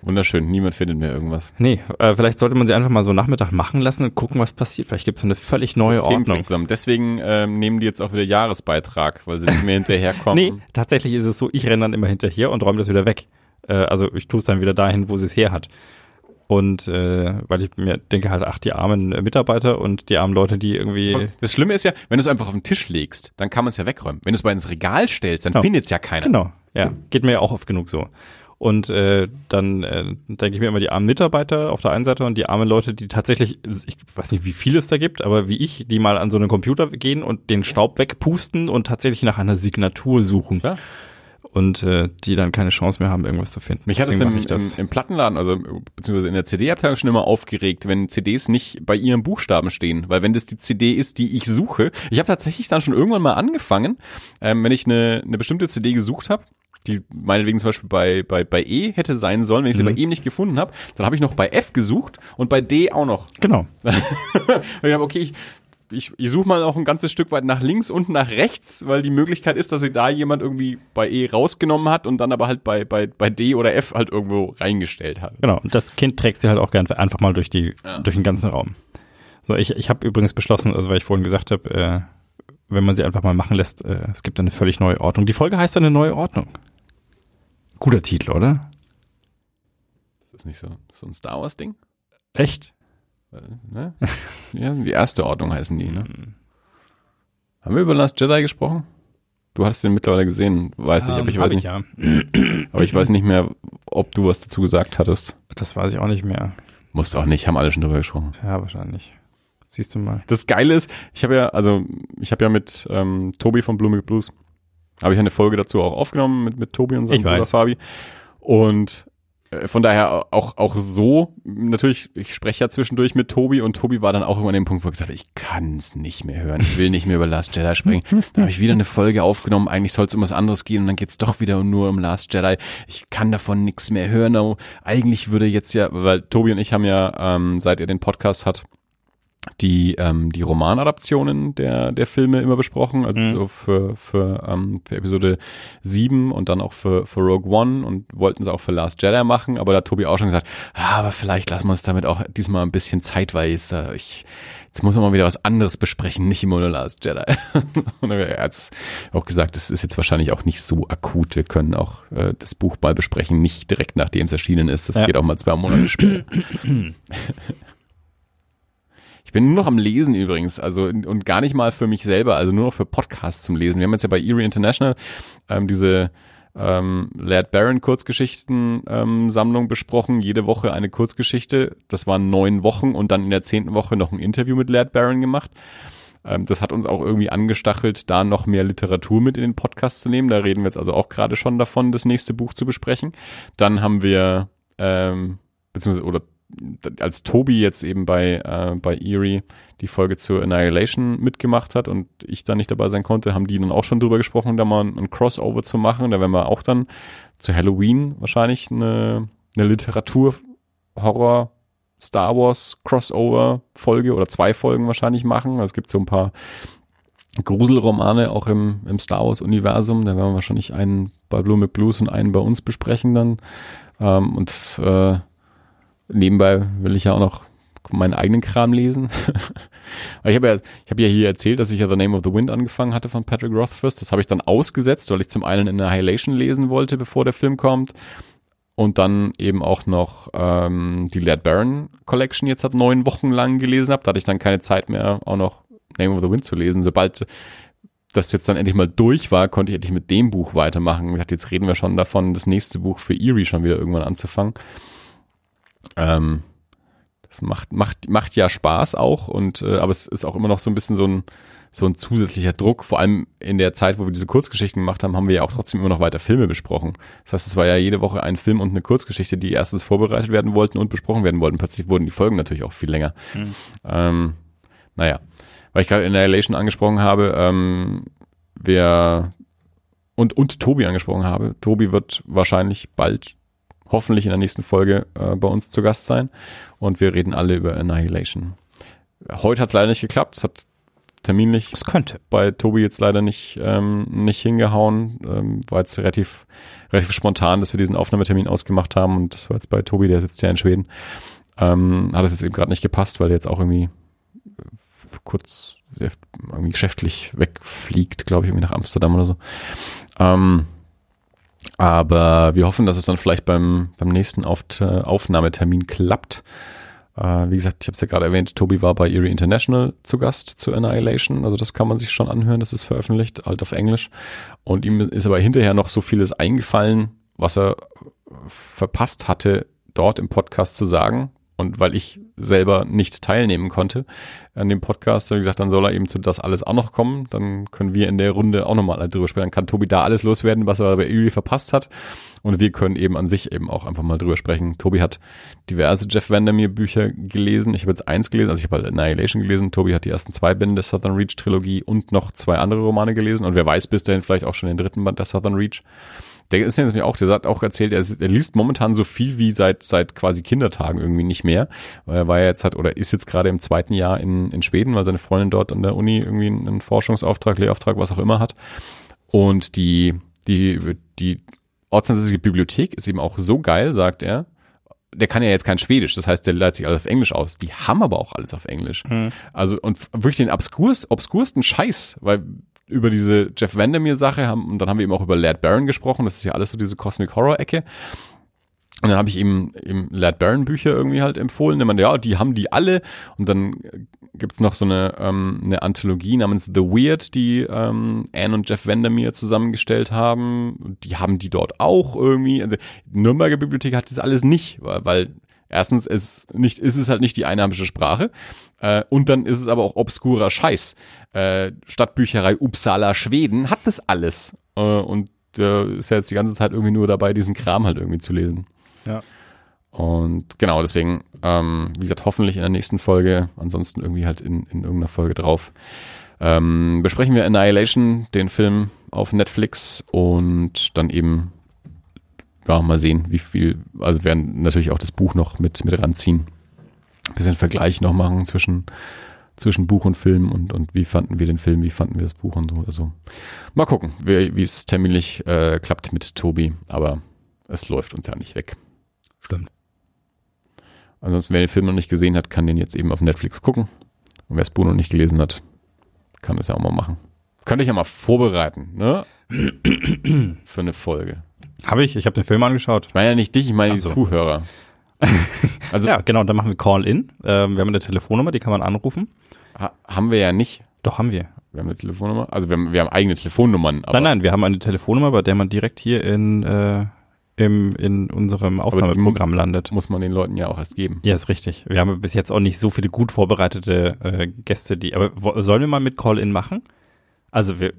Wunderschön, niemand findet mehr irgendwas. Nee, äh, vielleicht sollte man sie einfach mal so Nachmittag machen lassen und gucken, was passiert. Vielleicht gibt es eine völlig neue Themen Ordnung. zusammen. Deswegen ähm, nehmen die jetzt auch wieder Jahresbeitrag, weil sie nicht mehr hinterherkommen. <laughs> Nee, tatsächlich ist es so, ich renne dann immer hinterher und räume das wieder weg. Äh, also ich tue es dann wieder dahin, wo sie es her hat. Und äh, weil ich mir denke halt, ach, die armen äh, Mitarbeiter und die armen Leute, die irgendwie. Das Schlimme ist ja, wenn du es einfach auf den Tisch legst, dann kann man es ja wegräumen. Wenn du es bei ins Regal stellst, dann Genau. findet es ja keiner. Genau, ja. Geht mir ja auch oft genug so. Und äh, dann äh, denke ich mir immer die armen Mitarbeiter auf der einen Seite und die armen Leute, die tatsächlich, ich weiß nicht, wie viel es da gibt, aber wie ich, die mal an so einen Computer gehen und den Staub wegpusten und tatsächlich nach einer Signatur suchen. Klar. Und äh, die dann keine Chance mehr haben, irgendwas zu finden. Mich hat es im, im, im Plattenladen, also beziehungsweise in der CD-Abteilung schon immer aufgeregt, wenn CDs nicht bei ihren Buchstaben stehen. Weil wenn das die CD ist, die ich suche, ich habe tatsächlich dann schon irgendwann mal angefangen, ähm, wenn ich eine, eine bestimmte CD gesucht habe, die meinetwegen zum Beispiel bei, bei, bei E hätte sein sollen, wenn ich sie Mhm. bei E nicht gefunden habe, dann habe ich noch bei F gesucht und bei D auch noch. Genau. <laughs> Und ich habe, okay, ich ich, ich suche mal auch ein ganzes Stück weit nach links und nach rechts, weil die Möglichkeit ist, dass sich da jemand irgendwie bei E rausgenommen hat und dann aber halt bei, bei, bei D oder F halt irgendwo reingestellt hat. Genau, und das Kind trägt sie halt auch gerne einfach mal durch, die, Ja. durch den ganzen Raum. So, ich, ich habe übrigens beschlossen, also weil ich vorhin gesagt habe, äh, wenn man sie einfach mal machen lässt, äh, es gibt eine völlig neue Ordnung. Die Folge heißt eine neue Ordnung. Guter Titel, oder? Ist das nicht so, so ein Star Wars-Ding? Echt? Äh, Ne? <laughs> ja, die erste Ordnung heißen die, ne? Haben wir über Last Jedi gesprochen? Du hast den mittlerweile gesehen, weiß ich, aber ich Ähm, weiß hab nicht, ja. <clears throat> aber ich weiß nicht mehr, ob du was dazu gesagt hattest. Das weiß ich auch nicht mehr. Musst auch nicht, haben alle schon drüber gesprochen. Ja, wahrscheinlich. Siehst du mal. Das Geile ist, ich habe ja, also ich habe ja mit ähm, Tobi von Blumig Blues, habe ich eine Folge dazu auch aufgenommen mit, mit Tobi und seinem Bruder. Fabi. Und äh, von daher auch, auch so, natürlich, ich spreche ja zwischendurch mit Tobi und Tobi war dann auch immer an dem Punkt, wo er gesagt hat, ich kann es nicht mehr hören, ich will nicht mehr über Last Jedi sprechen. <laughs> Dann habe ich wieder eine Folge aufgenommen, eigentlich soll es um was anderes gehen und dann geht es doch wieder nur um Last Jedi. Ich kann davon nichts mehr hören. Oh, Eigentlich würde jetzt ja, weil Tobi und ich haben ja, ähm, seit er den Podcast hat, die ähm, die Romanadaptionen der der Filme immer besprochen, also Mhm. so für für, ähm, für Episode 7 und dann auch für für Rogue One und wollten sie auch für Last Jedi machen, aber da hat Tobi auch schon gesagt, ah, aber vielleicht lassen wir uns damit auch diesmal ein bisschen zeitweise. Ich jetzt muss man mal wieder was anderes besprechen, nicht immer nur Last Jedi. <laughs> und er hat auch gesagt, das ist jetzt wahrscheinlich auch nicht so akut. Wir können auch äh, das Buch mal besprechen, nicht direkt nachdem es erschienen ist. Das Ja. geht auch mal zwei Monate später. <clears throat> Ich bin nur noch am Lesen übrigens, also und gar nicht mal für mich selber, also nur noch für Podcasts zum Lesen. Wir haben jetzt ja bei Erie International ähm, diese ähm, Laird Barron Kurzgeschichten ähm, besprochen. Jede Woche eine Kurzgeschichte. Das waren neun Wochen und dann in der zehnten Woche noch ein Interview mit Laird Barron gemacht. Ähm, das hat uns auch irgendwie angestachelt, da noch mehr Literatur mit in den Podcast zu nehmen. Da reden wir jetzt also auch gerade schon davon, das nächste Buch zu besprechen. Dann haben wir ähm, beziehungsweise oder als Tobi jetzt eben bei, äh, bei Erie die Folge zur Annihilation mitgemacht hat und ich da nicht dabei sein konnte, haben die dann auch schon drüber gesprochen, da mal ein, Crossover zu machen. Da werden wir auch dann zu Halloween wahrscheinlich eine, eine Literatur-Horror- Star Wars Crossover Folge oder zwei Folgen wahrscheinlich machen. Also es gibt so ein paar Gruselromane auch im, im Star Wars Universum. Da werden wir wahrscheinlich einen bei Blue Blues und einen bei uns besprechen dann. Ähm, und äh, nebenbei will ich ja auch noch meinen eigenen Kram lesen. <laughs> Ich habe ja, ich habe ja hier erzählt, dass ich ja The Name of the Wind angefangen hatte von Patrick Rothfuss. Das habe ich dann ausgesetzt, weil ich zum einen Annihilation lesen wollte, bevor der Film kommt. Und dann eben auch noch ähm, die Laird Barron Collection jetzt hat neun Wochen lang gelesen habe. Da hatte ich dann keine Zeit mehr, auch noch Name of the Wind zu lesen. Sobald das jetzt dann endlich mal durch war, konnte ich endlich mit dem Buch weitermachen. Ich dachte, jetzt reden wir schon davon, das nächste Buch für Erie schon wieder irgendwann anzufangen. Ähm, das macht, macht, macht ja Spaß auch und äh, aber es ist auch immer noch so ein bisschen so ein so ein zusätzlicher Druck. Vor allem in der Zeit, wo wir diese Kurzgeschichten gemacht haben, haben wir ja auch trotzdem immer noch weiter Filme besprochen. Das heißt, es war ja jede Woche ein Film und eine Kurzgeschichte, die erstens vorbereitet werden wollten und besprochen werden wollten. Plötzlich wurden die Folgen natürlich auch viel länger. Mhm. Ähm, naja, weil ich gerade Annihilation angesprochen habe, ähm, wer und, und Tobi angesprochen habe. Tobi wird wahrscheinlich bald, hoffentlich in der nächsten Folge äh, bei uns zu Gast sein und wir reden alle über Annihilation. Heute hat es leider nicht geklappt, es hat terminlich Es könnte. bei Tobi jetzt leider nicht, ähm, nicht hingehauen. Ähm, war jetzt relativ, relativ spontan, dass wir diesen Aufnahmetermin ausgemacht haben und das war jetzt bei Tobi, der sitzt ja in Schweden. Ähm, hat es jetzt eben gerade nicht gepasst, weil der jetzt auch irgendwie äh, kurz irgendwie geschäftlich wegfliegt, glaube ich, irgendwie nach Amsterdam oder so. Ähm, aber wir hoffen, dass es dann vielleicht beim, beim nächsten Auft Aufnahmetermin klappt. Äh, wie gesagt, ich habe es ja gerade erwähnt, Tobi war bei Erie International zu Gast zu Annihilation. Also das kann man sich schon anhören, das ist veröffentlicht, halt auf Englisch. Und ihm ist aber hinterher noch so vieles eingefallen, was er verpasst hatte, dort im Podcast zu sagen. Und weil ich selber nicht teilnehmen konnte an dem Podcast, habe ich gesagt, dann soll er eben zu das alles auch noch kommen. Dann können wir in der Runde auch nochmal drüber sprechen. Dann kann Tobi da alles loswerden, was er bei Erie verpasst hat. Und wir können eben an sich eben auch einfach mal drüber sprechen. Tobi hat diverse Jeff Vandermeer Bücher gelesen. Ich habe jetzt eins gelesen, also ich habe halt Annihilation gelesen. Tobi hat die ersten zwei Bände der Southern Reach Trilogie und noch zwei andere Romane gelesen. Und wer weiß bis dahin vielleicht auch schon den dritten Band der Southern Reach. Der ist ja natürlich auch, der hat auch erzählt, er, er liest momentan so viel wie seit seit quasi Kindertagen irgendwie nicht mehr. Weil er war ja jetzt hat oder ist jetzt gerade im zweiten Jahr in, in Schweden, weil seine Freundin dort an der Uni irgendwie einen Forschungsauftrag, Lehrauftrag, was auch immer hat. Und die, die, die ortsansässige Bibliothek ist eben auch so geil, sagt er. Der kann ja jetzt kein Schwedisch, das heißt, der leitet sich alles auf Englisch aus. Die haben aber auch alles auf Englisch. Also, und wirklich den obskurs, obskursten Scheiß, weil über diese Jeff Vandermeer Sache haben, und dann haben wir eben auch über Lad Baron gesprochen, das ist ja alles so diese Cosmic Horror Ecke. Und dann habe ich ihm im Lad Baron Bücher irgendwie halt empfohlen. Der meinte, ja, die haben die alle. Und dann gibt's noch so eine, ähm, eine Anthologie namens The Weird, die ähm, Anne und Jeff Vandermeer zusammengestellt haben. Die haben die dort auch irgendwie. Also die Nürnberger Bibliothek hat das alles nicht, weil, weil erstens ist, nicht, ist es halt nicht die einheimische Sprache. Äh, und dann ist es aber auch obskurer Scheiß. Äh, Stadtbücherei Uppsala, Schweden hat das alles. Äh, und ist ja jetzt die ganze Zeit irgendwie nur dabei, diesen Kram halt irgendwie zu lesen. Ja. Und genau, deswegen, ähm, wie gesagt, hoffentlich in der nächsten Folge, ansonsten irgendwie halt in, in irgendeiner Folge drauf, ähm, besprechen wir Annihilation, den Film auf Netflix und dann eben, ja, mal sehen, wie viel, also werden natürlich auch das Buch noch mit, mit ranziehen. Ein bisschen Vergleich noch machen zwischen, zwischen Buch und Film und, und wie fanden wir den Film, wie fanden wir das Buch und so. Also mal gucken, wie, es terminlich äh, klappt mit Tobi, aber es läuft uns ja nicht weg. Stimmt. Ansonsten, wer den Film noch nicht gesehen hat, kann den jetzt eben auf Netflix gucken. Und wer das Buch noch nicht gelesen hat, kann das ja auch mal machen. Könnte ich ja mal vorbereiten, ne? <clears throat> Für eine Folge. Habe ich, ich habe den Film angeschaut. Ich meine ja nicht dich, ich meine Ach die so. Zuhörer. <laughs> Also Ja, genau, dann machen wir Call-In. Ähm, wir haben eine Telefonnummer, die kann man anrufen. ha haben wir ja nicht. Doch, haben wir. Wir haben eine Telefonnummer. Also wir haben, wir haben eigene Telefonnummern. Nein, nein, wir haben eine Telefonnummer, bei der man direkt hier in, äh, im, in unserem Aufnahmeprogramm landet. muss man den Leuten ja auch erst geben. Ja, ist richtig. Wir haben bis jetzt auch nicht so viele gut vorbereitete äh, Gäste, die. Aber sollen wir mal mit Call-In machen? Also wir.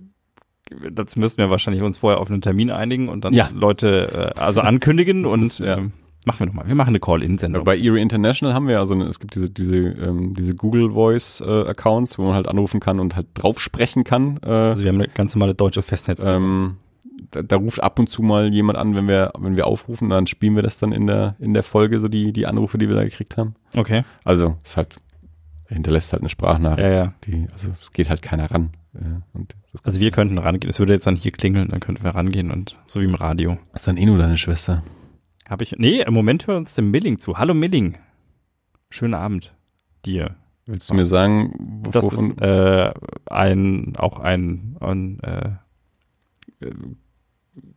Dazu müssten wir wahrscheinlich uns vorher auf einen Termin einigen und dann Ja. Leute äh, also ankündigen Das und ist, ja. ähm, machen wir nochmal. Wir machen eine Call-In-Sendung. Bei Erie International haben wir ja so eine, es gibt diese, diese, ähm, diese Google Voice äh, Accounts, wo man halt anrufen kann und halt drauf sprechen kann. Äh, Also wir haben eine ganz normale deutsche Festnetz. ähm, da, da ruft ab und zu mal jemand an, wenn wir, wenn wir aufrufen, dann spielen wir das dann in der, in der Folge, so die, die Anrufe, die wir da gekriegt haben. Okay. Also, es halt, hinterlässt halt eine Sprachnachricht. Ja, ja. Die, also, es geht halt keiner ran. Das Also wir könnten rangehen. Es würde jetzt dann hier klingeln, dann könnten wir rangehen und so wie im Radio. ist dann eh nur deine Schwester. Habe ich. Nee, im Moment hört uns der Milling zu. Hallo Milling. Schönen Abend dir. Willst du mir sagen, Das ist äh, ein auch ein, ein äh, äh,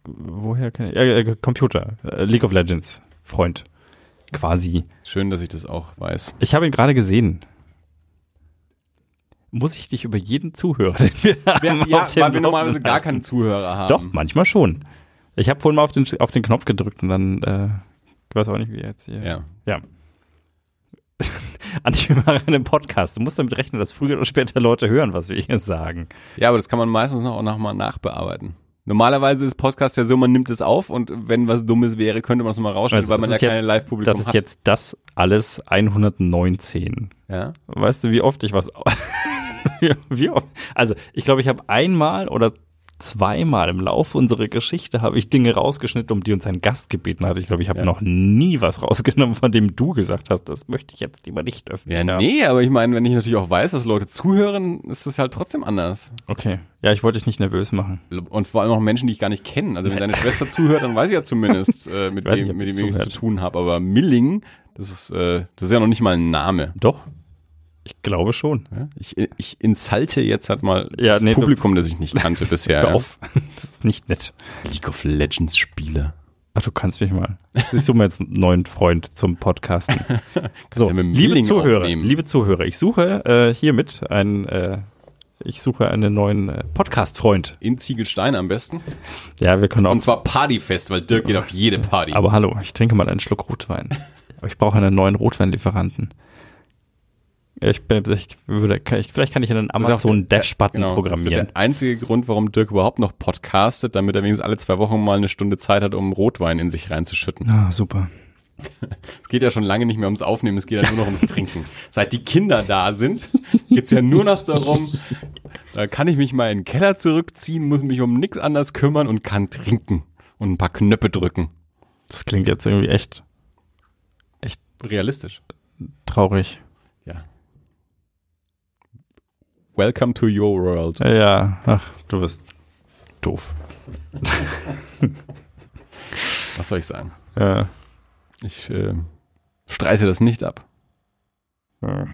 woher kann ich, äh, äh, Computer äh, League of Legends Freund quasi. schön, dass ich das auch weiß. Ich habe ihn gerade gesehen. Muss ich dich über jeden Zuhörer, den wir <laughs> haben, auf dem Laufenden halten? Zuhörer haben. Doch, manchmal schon. Ich habe vorhin mal auf den, auf den Knopf gedrückt und dann, äh, ich weiß auch nicht, wie jetzt hier. Ja. Ja. <laughs> Andi, wir machen einen Podcast. Du musst damit rechnen, dass früher oder später Leute hören, was wir hier sagen. Ja, aber das kann man meistens noch auch noch mal nachbearbeiten. Normalerweise ist Podcast ja so, man nimmt es auf und wenn was Dummes wäre, könnte man es nochmal rausschneiden, Also, weil man ja ist keine jetzt- Live-Publikum Das ist hat. jetzt das alles 119. ja? Weißt du, wie oft ich was. <laughs> wie oft? Also, ich glaube, ich habe einmal oder zweimal im Laufe unserer Geschichte habe ich Dinge rausgeschnitten, um die uns ein Gast gebeten hat. Ich glaube, ich habe Ja. noch nie was rausgenommen, von dem du gesagt hast, das möchte ich jetzt lieber nicht öffnen. Ja, nee, aber ich meine, wenn ich natürlich auch weiß, dass Leute zuhören, ist das halt trotzdem anders. Okay. Ja, ich wollte dich nicht nervös machen. Und vor allem auch Menschen, die ich gar nicht kenne. Also wenn deine Schwester zuhört, dann weiß ich ja zumindest, äh, <laughs> mit nicht, wem, ob mit dem ich es zu tun habe. Aber Milling, das ist, äh, das ist ja noch nicht mal ein Name. Doch. Ich glaube schon. Ja? Ich, ich insalte jetzt halt mal Ja, das nee, Publikum, das ich nicht kannte <laughs> bisher. Hör auf. <laughs> Das ist nicht nett. League of Legends Spieler. Ach, du kannst mich mal. Ich suche mir jetzt einen neuen Freund zum Podcasten. <laughs> so, ja liebe Zuhörer, aufnehmen. liebe Zuhörer, ich suche äh, hiermit einen, äh, ich suche einen neuen äh, Podcast-Freund. In Ziegelstein am besten. Ja, wir können auch. Und zwar Partyfest, weil Dirk geht auf jede Party. Aber hallo, ich trinke mal einen Schluck Rotwein. Aber ich brauche einen neuen Rotweinlieferanten. Ich, bin, ich würde, ich, vielleicht kann ich einen Das Amazon Dash-Button genau, Das programmieren. ist der einzige Grund, warum Dirk überhaupt noch podcastet, damit er wenigstens alle zwei Wochen mal eine Stunde Zeit hat, um Rotwein in sich reinzuschütten. Ah, super. <laughs> Es geht ja schon lange nicht mehr ums Aufnehmen, es geht ja nur noch ums Trinken. <laughs> Seit die Kinder da sind, geht's ja nur noch darum, da kann ich mich mal in den Keller zurückziehen, muss mich um nichts anderes kümmern und kann trinken. und ein paar Knöpfe drücken. Das klingt jetzt irgendwie echt Realistisch. traurig. Ja. Welcome to your world. Ja, ach, du bist doof. <laughs> Was soll ich sagen? Ja. Ich äh, streite das nicht ab. ja.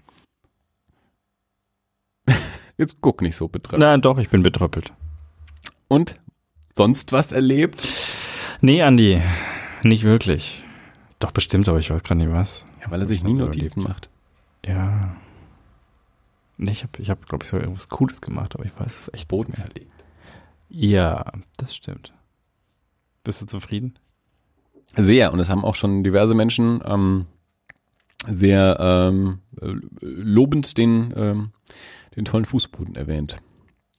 <laughs> Jetzt guck nicht so betreffend. Nein, doch, ich bin betröppelt. Und sonst was erlebt? Nee, Andi, nicht wirklich. Doch bestimmt, aber ich weiß gerade nicht was. Ja, weil er sich nie Notizen erlebt? macht. Ja. Nee, ich habe, ich hab, glaube ich, so irgendwas Cooles gemacht, aber ich weiß es echt Boden nicht mehr. verlegt. Ja, das stimmt. Bist du zufrieden? Sehr. Und es haben auch schon diverse Menschen ähm, sehr ähm, äh, lobend den, ähm, den tollen Fußboden erwähnt.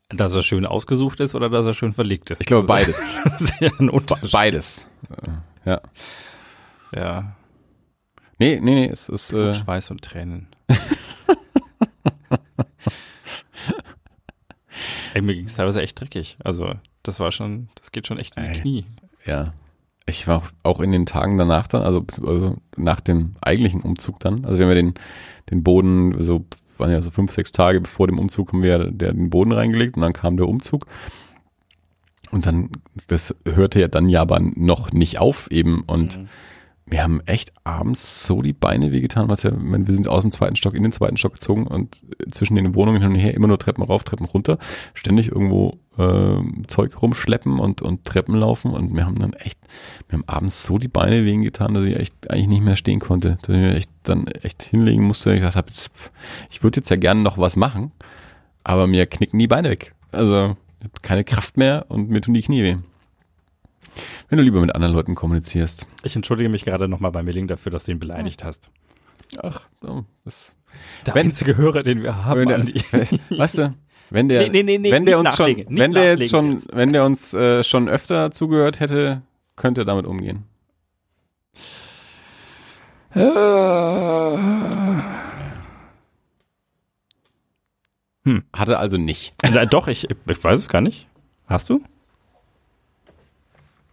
Dass er schön ausgesucht ist oder dass er schön verlegt ist? Ich glaube beides. <laughs> ja ein Unterschied. Beides. Äh, ja. Ja, Nee, nee, nee, es ist äh, Schweiß und Tränen. <laughs> Ey, mir ging es teilweise echt dreckig. Also, das war schon, das geht schon echt in die Ey. Knie. ja. Ich war auch in den Tagen danach dann, also, also nach dem eigentlichen Umzug dann, also wenn wir den, den Boden, so waren ja so fünf, sechs Tage bevor dem Umzug haben wir der, den Boden reingelegt und dann kam der Umzug. Und dann, das hörte ja dann ja aber noch nicht auf eben und Mhm. Wir haben echt abends so die Beine wehgetan, was ja, ich meine, wir sind aus dem zweiten Stock in den zweiten Stock gezogen und zwischen den Wohnungen hin und her immer nur Treppen rauf, Treppen runter, ständig irgendwo ähm, Zeug rumschleppen und, und Treppen laufen und wir haben dann echt, wir haben abends so die Beine wehgetan, dass ich echt eigentlich nicht mehr stehen konnte, dass ich mir echt dann echt hinlegen musste. Ich gesagt habe, ich würde jetzt ja gerne noch was machen, aber mir knicken die Beine weg. Also keine Kraft mehr und mir tun die Knie weh. Wenn du lieber mit anderen Leuten kommunizierst. Ich entschuldige mich gerade nochmal bei Milling dafür, dass du ihn beleidigt hast. Ach, so, das Der Wenn- einzige Hörer, den wir haben, wenn der, <laughs> weißt du, wenn der, Nee, nee, nee, wenn der uns schon, wenn der jetzt schon, jetzt. wenn der uns äh, schon öfter zugehört hätte, könnte er damit umgehen. Hatte also nicht. Äh, Doch, ich, ich weiß es gar nicht. Hast du?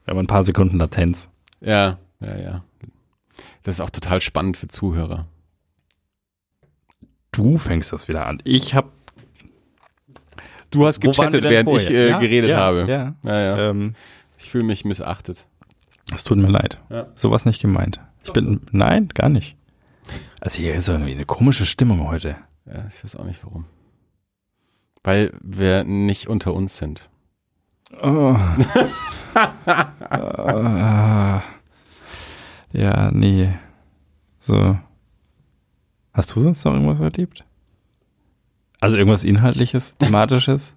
Wir haben ein paar Sekunden Latenz. Ja, ja, ja. Das ist auch total spannend für Zuhörer. Du fängst das wieder an. Ich habe Du hast gechattet, während ich vorher? äh, Ja, geredet ja, habe. Ja. Ja, ja. Ähm, Ich fühle mich missachtet. es tut mir leid. Ja. Sowas nicht gemeint. Ich bin, nein, gar nicht. Also hier ist irgendwie eine komische Stimmung heute. Ja, ich weiß auch nicht warum. Weil wir nicht unter uns sind. Oh. <laughs> <laughs> Ja, nee. So. Hast du sonst noch irgendwas erlebt? Also irgendwas Inhaltliches, Thematisches?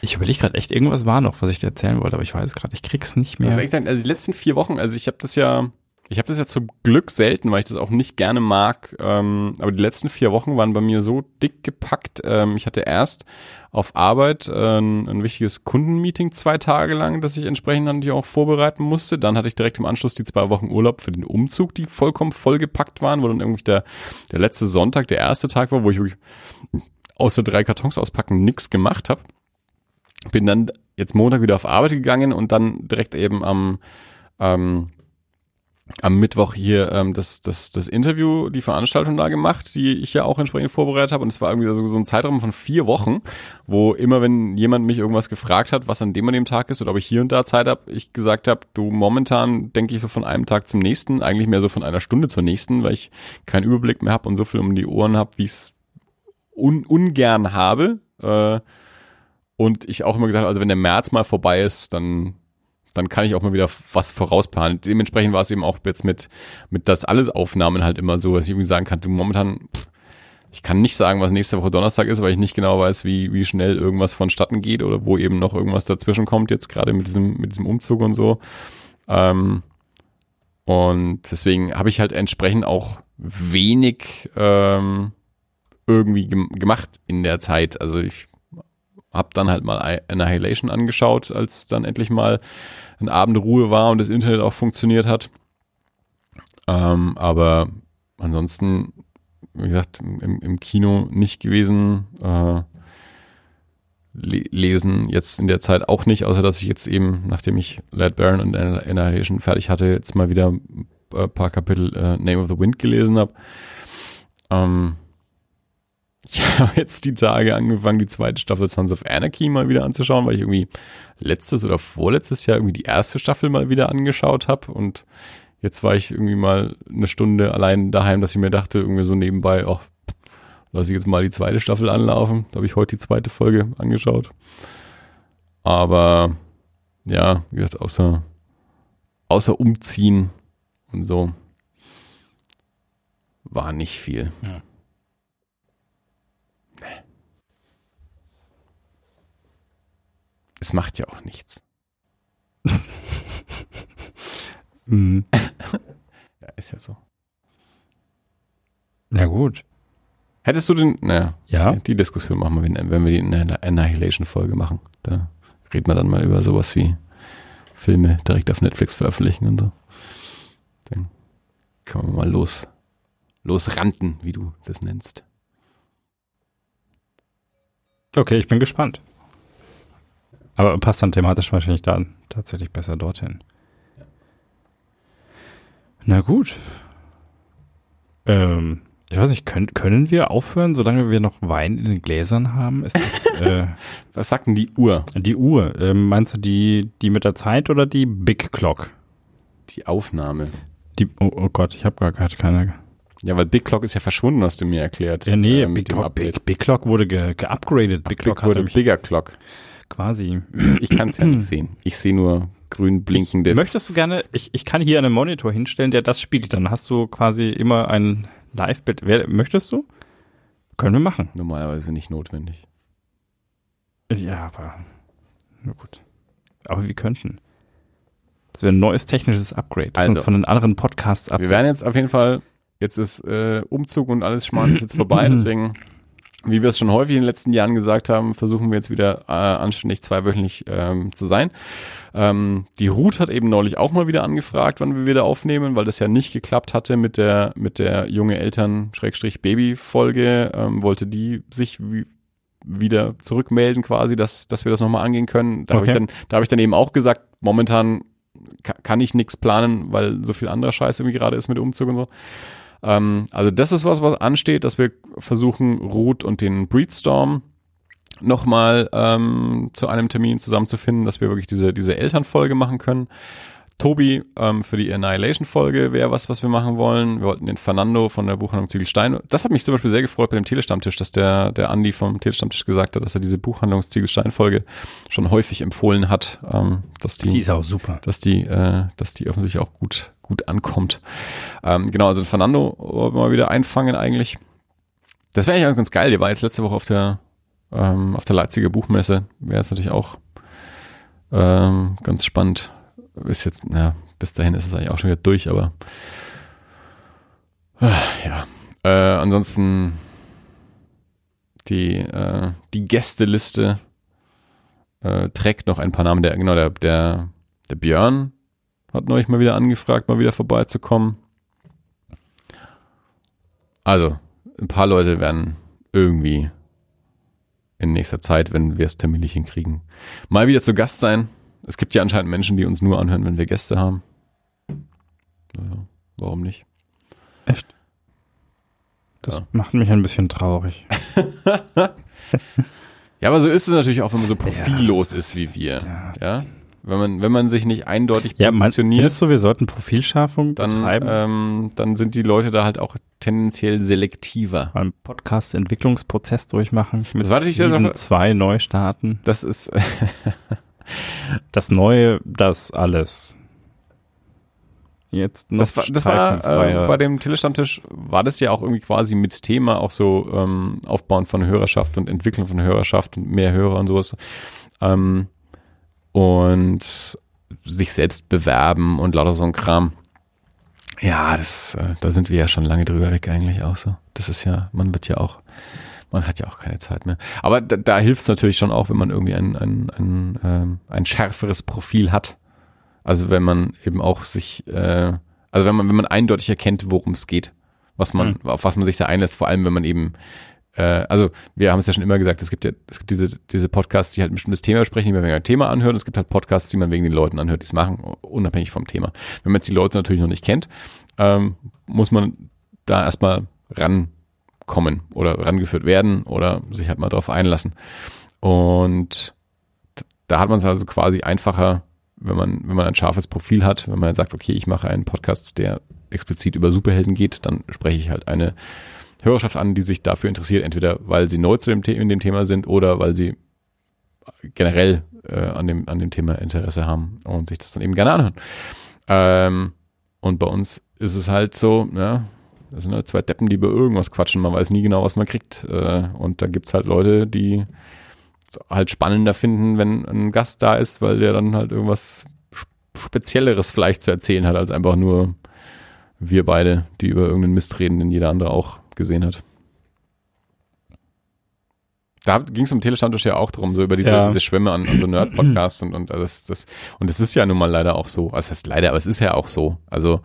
Ich überlege gerade echt, irgendwas war noch, was ich dir erzählen wollte, aber ich weiß gerade, ich krieg's nicht Also, mehr. sagen, also die letzten vier Wochen, also ich habe das ja, ich habe das ja zum Glück selten, weil ich das auch nicht gerne mag. Ähm, aber die letzten vier Wochen waren bei mir so dick gepackt. Ähm, ich hatte erst auf Arbeit äh, ein, wichtiges Kundenmeeting zwei Tage lang, das ich entsprechend dann hier auch vorbereiten musste. Dann hatte ich direkt im Anschluss die zwei Wochen Urlaub für den Umzug, die vollkommen vollgepackt waren, wo dann irgendwie der, der letzte Sonntag der erste Tag war, wo ich wirklich außer drei Kartons auspacken nichts gemacht habe. Bin dann jetzt Montag wieder auf Arbeit gegangen und dann direkt eben am ähm, am Mittwoch hier ähm, das, das, das Interview, die Veranstaltung da gemacht, die ich ja auch entsprechend vorbereitet habe. Und es war irgendwie so, so ein Zeitraum von vier Wochen, wo immer, wenn jemand mich irgendwas gefragt hat, was an dem an dem Tag ist oder ob ich hier und da Zeit habe, ich gesagt habe, du momentan denke ich so von einem Tag zum nächsten, eigentlich mehr so von einer Stunde zur nächsten, weil ich keinen Überblick mehr habe und so viel um die Ohren habe, wie ich es un, ungern habe. Äh, und ich auch immer gesagt also wenn der März mal vorbei ist, dann dann kann ich auch mal wieder was vorausplanen. Dementsprechend war es eben auch jetzt mit, mit das alles Aufnahmen halt immer so, dass ich irgendwie sagen kann, du momentan, ich kann nicht sagen, was nächste Woche Donnerstag ist, weil ich nicht genau weiß, wie, wie schnell irgendwas vonstatten geht oder wo eben noch irgendwas dazwischen kommt, jetzt gerade mit diesem, mit diesem Umzug und so. Ähm, und deswegen habe ich halt entsprechend auch wenig ähm, irgendwie gem gemacht in der Zeit. Also ich habe dann halt mal Annihilation angeschaut, als dann endlich mal ein Abend Ruhe war und das Internet auch funktioniert hat. Ähm, aber ansonsten, wie gesagt, im, im Kino nicht gewesen. Äh, le lesen jetzt in der Zeit auch nicht, außer dass ich jetzt eben, nachdem ich Lad Baron und Annihilation fertig hatte, jetzt mal wieder ein paar Kapitel äh, Name of the Wind gelesen habe. Ähm, ich <laughs> habe jetzt die Tage angefangen, die zweite Staffel Sons of Anarchy mal wieder anzuschauen, weil ich irgendwie letztes oder vorletztes Jahr irgendwie die erste Staffel mal wieder angeschaut habe und jetzt war ich irgendwie mal eine Stunde allein daheim, dass ich mir dachte, irgendwie so nebenbei, ach, lasse ich jetzt mal die zweite Staffel anlaufen. Da habe ich heute die zweite Folge angeschaut. Aber ja, wie gesagt, außer, außer umziehen und so war nicht viel. Ja. Es macht ja auch nichts. <laughs> mhm. <laughs> ja, ist ja so. Na gut. Hättest du den, naja, ja? die Diskussion machen wir, wenn wir die Annihilation-Folge machen. Da reden wir dann mal über sowas wie Filme direkt auf Netflix veröffentlichen und so. Dann können wir mal los, losranten, wie du das nennst. Okay, ich bin gespannt. Aber passt dann thematisch wahrscheinlich dann tatsächlich besser dorthin. Na gut. Ähm, ich weiß nicht, können, können wir aufhören, solange wir noch Wein in den Gläsern haben? Ist das, <laughs> äh, Was sagt denn die Uhr? Die Uhr. Ähm, meinst du die, die mit der Zeit oder die Big Clock? Die Aufnahme. Die, oh, oh Gott, ich habe gar keine. Ja, weil Big Clock ist ja verschwunden, hast du mir erklärt. Ja, nee, äh, Big, Clock, Big, Big, Clock wurde ge, geupgradet. Big Clock wurde Bigger Clock. Quasi. Ich kann es ja nicht sehen. Ich sehe nur grün blinkende. Ich, möchtest du gerne, ich, ich kann hier einen Monitor hinstellen, der das spiegelt. Dann hast du quasi immer ein Live-Bild. Möchtest du? Können wir machen. Normalerweise nicht notwendig. Ja, aber. Na gut. Aber wir könnten. Das wäre ein neues technisches Upgrade, das also, uns von den anderen Podcasts absetzt. Wir werden jetzt auf jeden Fall, jetzt ist äh, Umzug und alles Schmarrn ist jetzt vorbei, <clears throat> deswegen wie wir es schon häufig in den letzten Jahren gesagt haben, versuchen wir jetzt wieder äh, anständig zweiwöchentlich ähm, zu sein. Ähm, die Ruth hat eben neulich auch mal wieder angefragt, wann wir wieder aufnehmen, weil das ja nicht geklappt hatte mit der mit der junge Eltern Baby Folge. Ähm, wollte die sich wie, wieder zurückmelden quasi, dass dass wir das nochmal angehen können. Da okay. habe ich dann da habe ich dann eben auch gesagt, momentan kann ich nichts planen, weil so viel anderer Scheiß irgendwie gerade ist mit Umzug und so. Ähm, also das ist was, was ansteht, dass wir versuchen, Ruth und den Breedstorm nochmal ähm, zu einem Termin zusammenzufinden, dass wir wirklich diese, diese Elternfolge machen können. Tobi ähm, für die Annihilation-Folge wäre was, was wir machen wollen. Wir wollten den Fernando von der Buchhandlung Ziegelstein. Das hat mich zum Beispiel sehr gefreut bei dem Telestammtisch, dass der, der Andi vom Telestammtisch gesagt hat, dass er diese Buchhandlung Ziegelstein-Folge schon häufig empfohlen hat. Ähm, dass die, die ist auch super. Dass die, äh, dass die offensichtlich auch gut, gut ankommt. Ähm, genau, also Fernando mal wieder einfangen eigentlich. Das wäre eigentlich ganz geil. Der war jetzt letzte Woche auf der, ähm, auf der Leipziger Buchmesse. Wäre jetzt natürlich auch ähm, ganz spannend ist jetzt, na, bis dahin ist es eigentlich auch schon wieder durch, aber äh, ja. Äh, ansonsten die, äh, die Gästeliste äh, trägt noch ein paar Namen. Der, genau, der, der, der Björn hat neulich mal wieder angefragt, mal wieder vorbeizukommen. Also, ein paar Leute werden irgendwie in nächster Zeit, wenn wir es terminlich hinkriegen, mal wieder zu Gast sein. Es gibt ja anscheinend Menschen, die uns nur anhören, wenn wir Gäste haben. Naja, warum nicht? Echt? Das ja. macht mich ein bisschen traurig. <laughs> ja, aber so ist es natürlich auch, wenn man so profillos ja. ist wie wir. Ja. ja. Wenn man, wenn man sich nicht eindeutig ja, positioniert. Findest du, wir sollten Profilschärfung dann, betreiben? Ähm, dann sind die Leute da halt auch tendenziell selektiver. Einen Podcast-Entwicklungsprozess durchmachen. Mit das war Season 2 neu starten. Das ist, <laughs> Das Neue, das alles. Jetzt noch das war, das war äh, bei dem Telestammtisch war das ja auch irgendwie quasi mit Thema auch so ähm, Aufbauen von Hörerschaft und Entwicklung von Hörerschaft und mehr Hörer und sowas. Ähm, und sich selbst bewerben und lauter so ein Kram. Ja, das, äh, da sind wir ja schon lange drüber weg eigentlich auch so. Das ist ja, man wird ja auch man hat ja auch keine Zeit mehr. Aber da, da hilft es natürlich schon auch, wenn man irgendwie ein, ein, ein, ähm, ein schärferes Profil hat. Also wenn man eben auch sich, äh, also wenn man, wenn man eindeutig erkennt, worum es geht, was man, mhm. auf was man sich da einlässt, vor allem wenn man eben äh, also wir haben es ja schon immer gesagt, es gibt ja, es gibt diese, diese Podcasts, die halt ein bestimmtes Thema besprechen, die man wegen einem Thema anhört. Es gibt halt Podcasts, die man wegen den Leuten anhört, die es machen, unabhängig vom Thema. Wenn man jetzt die Leute natürlich noch nicht kennt, ähm, muss man da erstmal rankommen oder rangeführt werden oder sich halt mal drauf einlassen. Und da hat man es also quasi einfacher, wenn man, wenn man ein scharfes Profil hat, wenn man sagt, okay, ich mache einen Podcast, der explizit über Superhelden geht, dann spreche ich halt eine Hörerschaft an, die sich dafür interessiert, entweder weil sie neu zu dem, in dem Thema sind oder weil sie generell äh, an, dem, an dem Thema Interesse haben und sich das dann eben gerne anhören. Ähm, und bei uns ist es halt so, ja, das sind halt zwei Deppen, die über irgendwas quatschen, man weiß nie genau, was man kriegt. Äh, und da gibt's halt Leute, die halt spannender finden, wenn ein Gast da ist, weil der dann halt irgendwas Spezielleres vielleicht zu erzählen hat, als einfach nur wir beide, die über irgendeinen Mist reden, den jeder andere auch gesehen hat. Da ging es im Telestammtisch ja auch drum, so über diese, ja. diese Schwämme an, an so Nerd-Podcasts und, und das, das, und es ist ja nun mal leider auch so. Also das heißt leider, aber es ist ja auch so. Also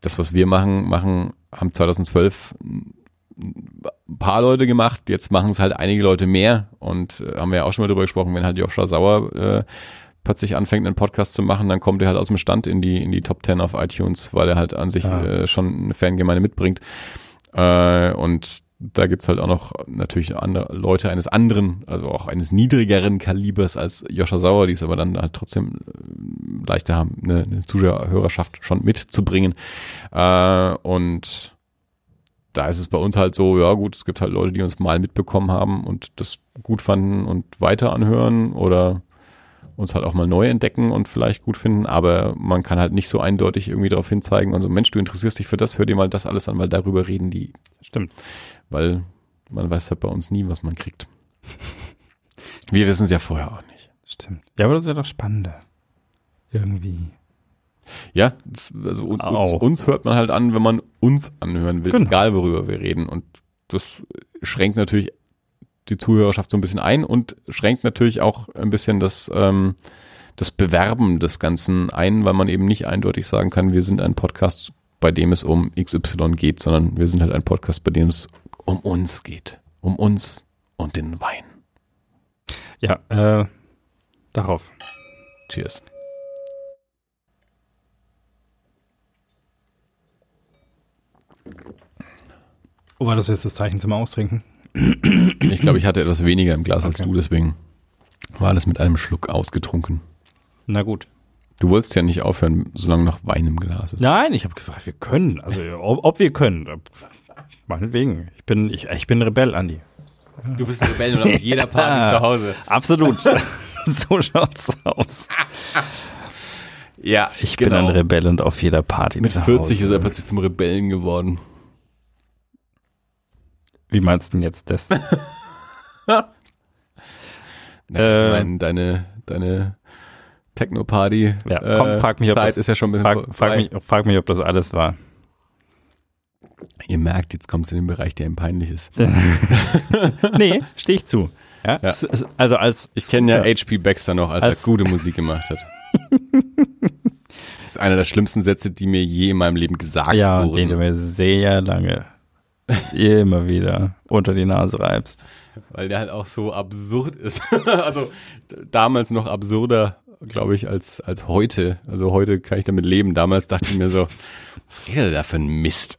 das, was wir machen, machen, haben 2012 ein paar Leute gemacht, jetzt machen es halt einige Leute mehr und äh, haben wir ja auch schon mal drüber gesprochen, wenn halt Joshua Sauer äh, plötzlich anfängt, einen Podcast zu machen, dann kommt er halt aus dem Stand in die, in die Top 10 auf iTunes, weil er halt an sich ah. äh, schon eine Fangemeinde mitbringt. Äh, und da gibt's halt auch noch natürlich andere Leute eines anderen, also auch eines niedrigeren Kalibers als Joscha Sauer, die es aber dann halt trotzdem äh, leichter haben, eine, eine Zuschauerhörerschaft schon mitzubringen. Äh, und da ist es bei uns halt so, ja gut, es gibt halt Leute, die uns mal mitbekommen haben und das gut fanden und weiter anhören oder uns halt auch mal neu entdecken und vielleicht gut finden, aber man kann halt nicht so eindeutig irgendwie darauf hinzeigen und so, Mensch, du interessierst dich für das, hör dir mal das alles an, weil darüber reden die. Stimmt. Weil man weiß halt bei uns nie, was man kriegt. Wir wissen es ja vorher auch nicht. Stimmt. Ja, aber das ist ja doch spannender. Irgendwie. Ja, also uns, uns, hört man halt an, wenn man uns anhören will, genau. egal worüber wir reden. Und das schränkt natürlich die Zuhörerschaft so ein bisschen ein und schränkt natürlich auch ein bisschen das, ähm, das Bewerben des Ganzen ein, weil man eben nicht eindeutig sagen kann, wir sind ein Podcast, bei dem es um XY geht, sondern wir sind halt ein Podcast, bei dem es um uns geht. Um uns und den Wein. Ja, äh, darauf. Cheers. Oh, war das jetzt das Zeichen zum Austrinken? Ich glaube, ich hatte etwas weniger im Glas okay. als du, deswegen war alles mit einem Schluck ausgetrunken. Na gut. Du wolltest ja nicht aufhören, solange noch Wein im Glas ist. Nein, ich habe gefragt, wir können. Also ob, ob, wir können. Meinetwegen. Ich bin, ich, ich bin Rebell, Andi. Du bist ein Rebell und auf jeder Party <laughs> zu Hause. Absolut. <laughs> so schaut's aus. Ja, ich genau. bin ein genau. Rebell und auf jeder Party Mit zu 40 Hause. ist er plötzlich zum Rebellen geworden. Wie meinst du denn jetzt das? <laughs> äh, meine, deine, deine Techno-Party. Ja, komm, äh, frag mich, ob das, ist ja schon ein frag, frag, mich, frag mich, ob das alles war. Ihr merkt, jetzt kommst du in den Bereich, der ihm peinlich ist. <laughs> nee, stehe ich zu. Ja? ja? Also als ich kenne ja H.P. Baxter noch, als, als er gute Musik gemacht hat. das <laughs> ist einer der schlimmsten Sätze, die mir je in meinem Leben gesagt ja, wurden. Ja, den du mir sehr lange immer wieder unter die Nase reibst. Weil der halt auch so absurd ist. <laughs> also damals noch absurder, glaube ich, als, als heute. Also heute kann ich damit leben. Damals dachte ich mir so, was redet er da für ein Mist?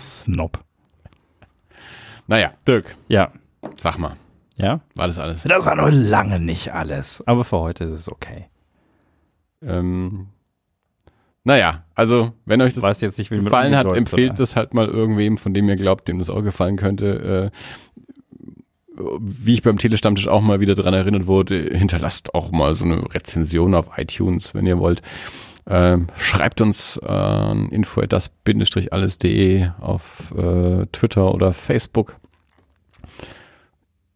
Snob. Naja, Dirk. Ja. Sag mal. Ja? War das alles? Das war noch lange nicht alles. Aber für heute ist es okay. Ähm, naja, also wenn euch das jetzt nicht, gefallen hat, empfehlt das halt mal irgendwem, von dem ihr glaubt, dem das auch gefallen könnte. Äh, wie ich beim Telestammtisch auch mal wieder dran erinnert wurde, hinterlasst auch mal so eine Rezension auf iTunes, wenn ihr wollt. Ähm, schreibt uns an äh, info das-alles.de auf äh, Twitter oder Facebook.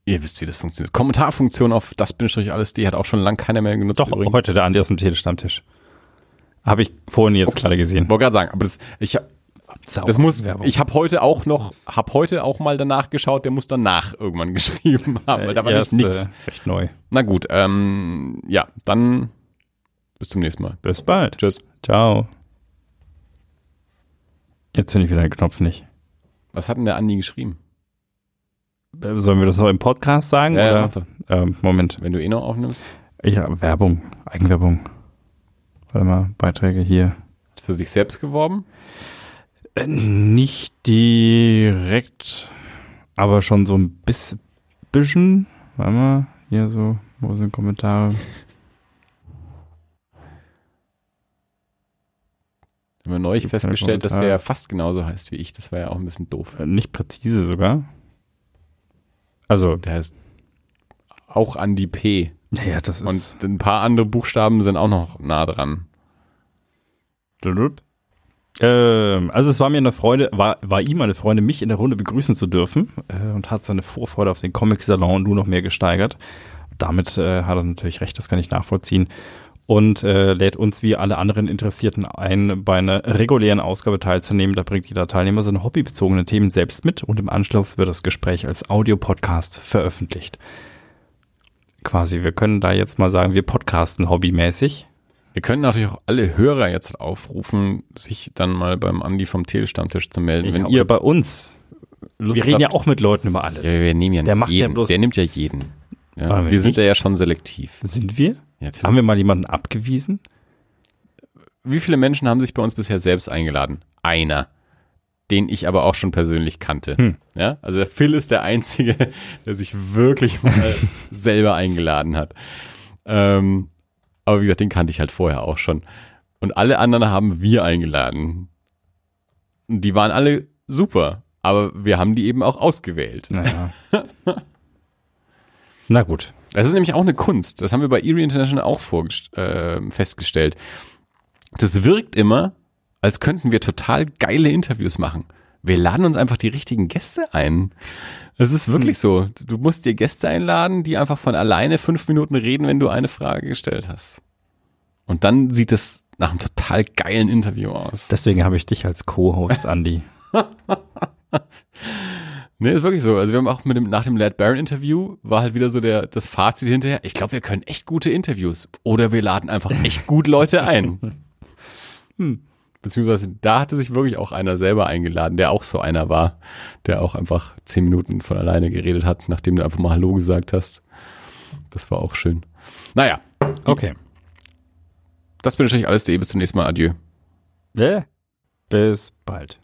Ihr wisst, wie das funktioniert. Kommentarfunktion auf das-alles.de hat auch schon lange keiner mehr genutzt. Doch, übrigens. heute der Andi aus dem Telestammtisch. Habe ich vorhin jetzt okay. gerade gesehen. Wollte gerade sagen, aber das, ich, das muss, ich habe heute auch noch, habe heute auch mal danach geschaut, der muss danach irgendwann <laughs> geschrieben haben, weil da war Erst, nicht nix. Äh, recht neu. Na gut, ähm, ja, dann bis zum nächsten Mal. Bis bald. Tschüss. Ciao. Jetzt finde ich wieder den Knopf nicht. Was hat denn der Andi geschrieben? Äh, Sollen wir das noch im Podcast sagen? Ja, oder? doch. Ähm, Moment. Wenn du eh noch aufnimmst. Ja, Werbung, Eigenwerbung. Warte mal, Beiträge hier. Für sich selbst geworben? Äh, Nicht direkt, aber schon so ein bis- bisschen. Warte mal, hier so, wo sind Kommentare? Haben wir neulich festgestellt, dass der ja fast genauso heißt wie ich. Das war ja auch ein bisschen doof. Äh, Nicht präzise sogar. Also, Der heißt auch Andi P. ja, das ist. Und ein paar andere Buchstaben sind auch noch nah dran. Ähm, also es war mir eine Freude, war, war ihm eine Freude, mich in der Runde begrüßen zu dürfen äh, und hat seine Vorfreude auf den Comic-Salon nur noch mehr gesteigert. Damit äh, hat er natürlich recht, das kann ich nachvollziehen. Und äh, lädt uns wie alle anderen Interessierten ein, bei einer regulären Ausgabe teilzunehmen. Da bringt jeder Teilnehmer seine hobbybezogenen Themen selbst mit und im Anschluss wird das Gespräch als Audiopodcast veröffentlicht. Quasi, wir können da jetzt mal sagen, wir podcasten hobbymäßig. Wir können natürlich auch alle Hörer jetzt aufrufen, sich dann mal beim Andi vom Telestammtisch zu melden. Wenn Ja, ihr oder bei uns. Lust Wir reden ja habt- auch mit Leuten über alles. Ja, wir nehmen ja Der macht ja jeden. bloß- der nimmt ja jeden. Ja, wenn wir sind da ja schon selektiv. Sind wir? Ja. Haben wir mal jemanden abgewiesen? Wie viele Menschen haben sich bei uns bisher selbst eingeladen? Einer. Den ich aber auch schon persönlich kannte. Hm. Ja, also der Phil ist der Einzige, der sich wirklich mal <laughs> selber eingeladen hat. Ähm, aber wie gesagt, den kannte ich halt vorher auch schon. Und alle anderen haben wir eingeladen. Und die waren alle super. Aber wir haben die eben auch ausgewählt. Naja. <laughs> Na gut. Das ist nämlich auch eine Kunst. Das haben wir bei Erie International auch äh, festgestellt. Das wirkt immer, als könnten wir total geile Interviews machen. Wir laden uns einfach die richtigen Gäste ein. Es ist wirklich so. Du musst dir Gäste einladen, die einfach von alleine fünf Minuten reden, wenn du eine Frage gestellt hast. Und dann sieht es nach einem total geilen Interview aus. Deswegen habe ich dich als Co-Host, Andy. <laughs> Nee, ist wirklich so. Also wir haben auch mit dem, nach dem Lad Baron Interview war halt wieder so der, das Fazit hinterher. Ich glaube, wir können echt gute Interviews. Oder wir laden einfach echt gut Leute ein. <laughs> Hm. Beziehungsweise da hatte sich wirklich auch einer selber eingeladen, der auch so einer war, der auch einfach zehn Minuten von alleine geredet hat, nachdem du einfach mal Hallo gesagt hast. Das war auch schön. Naja, Okay. das bin wahrscheinlich alles. Bis zum nächsten Mal. Adieu. Bis bald.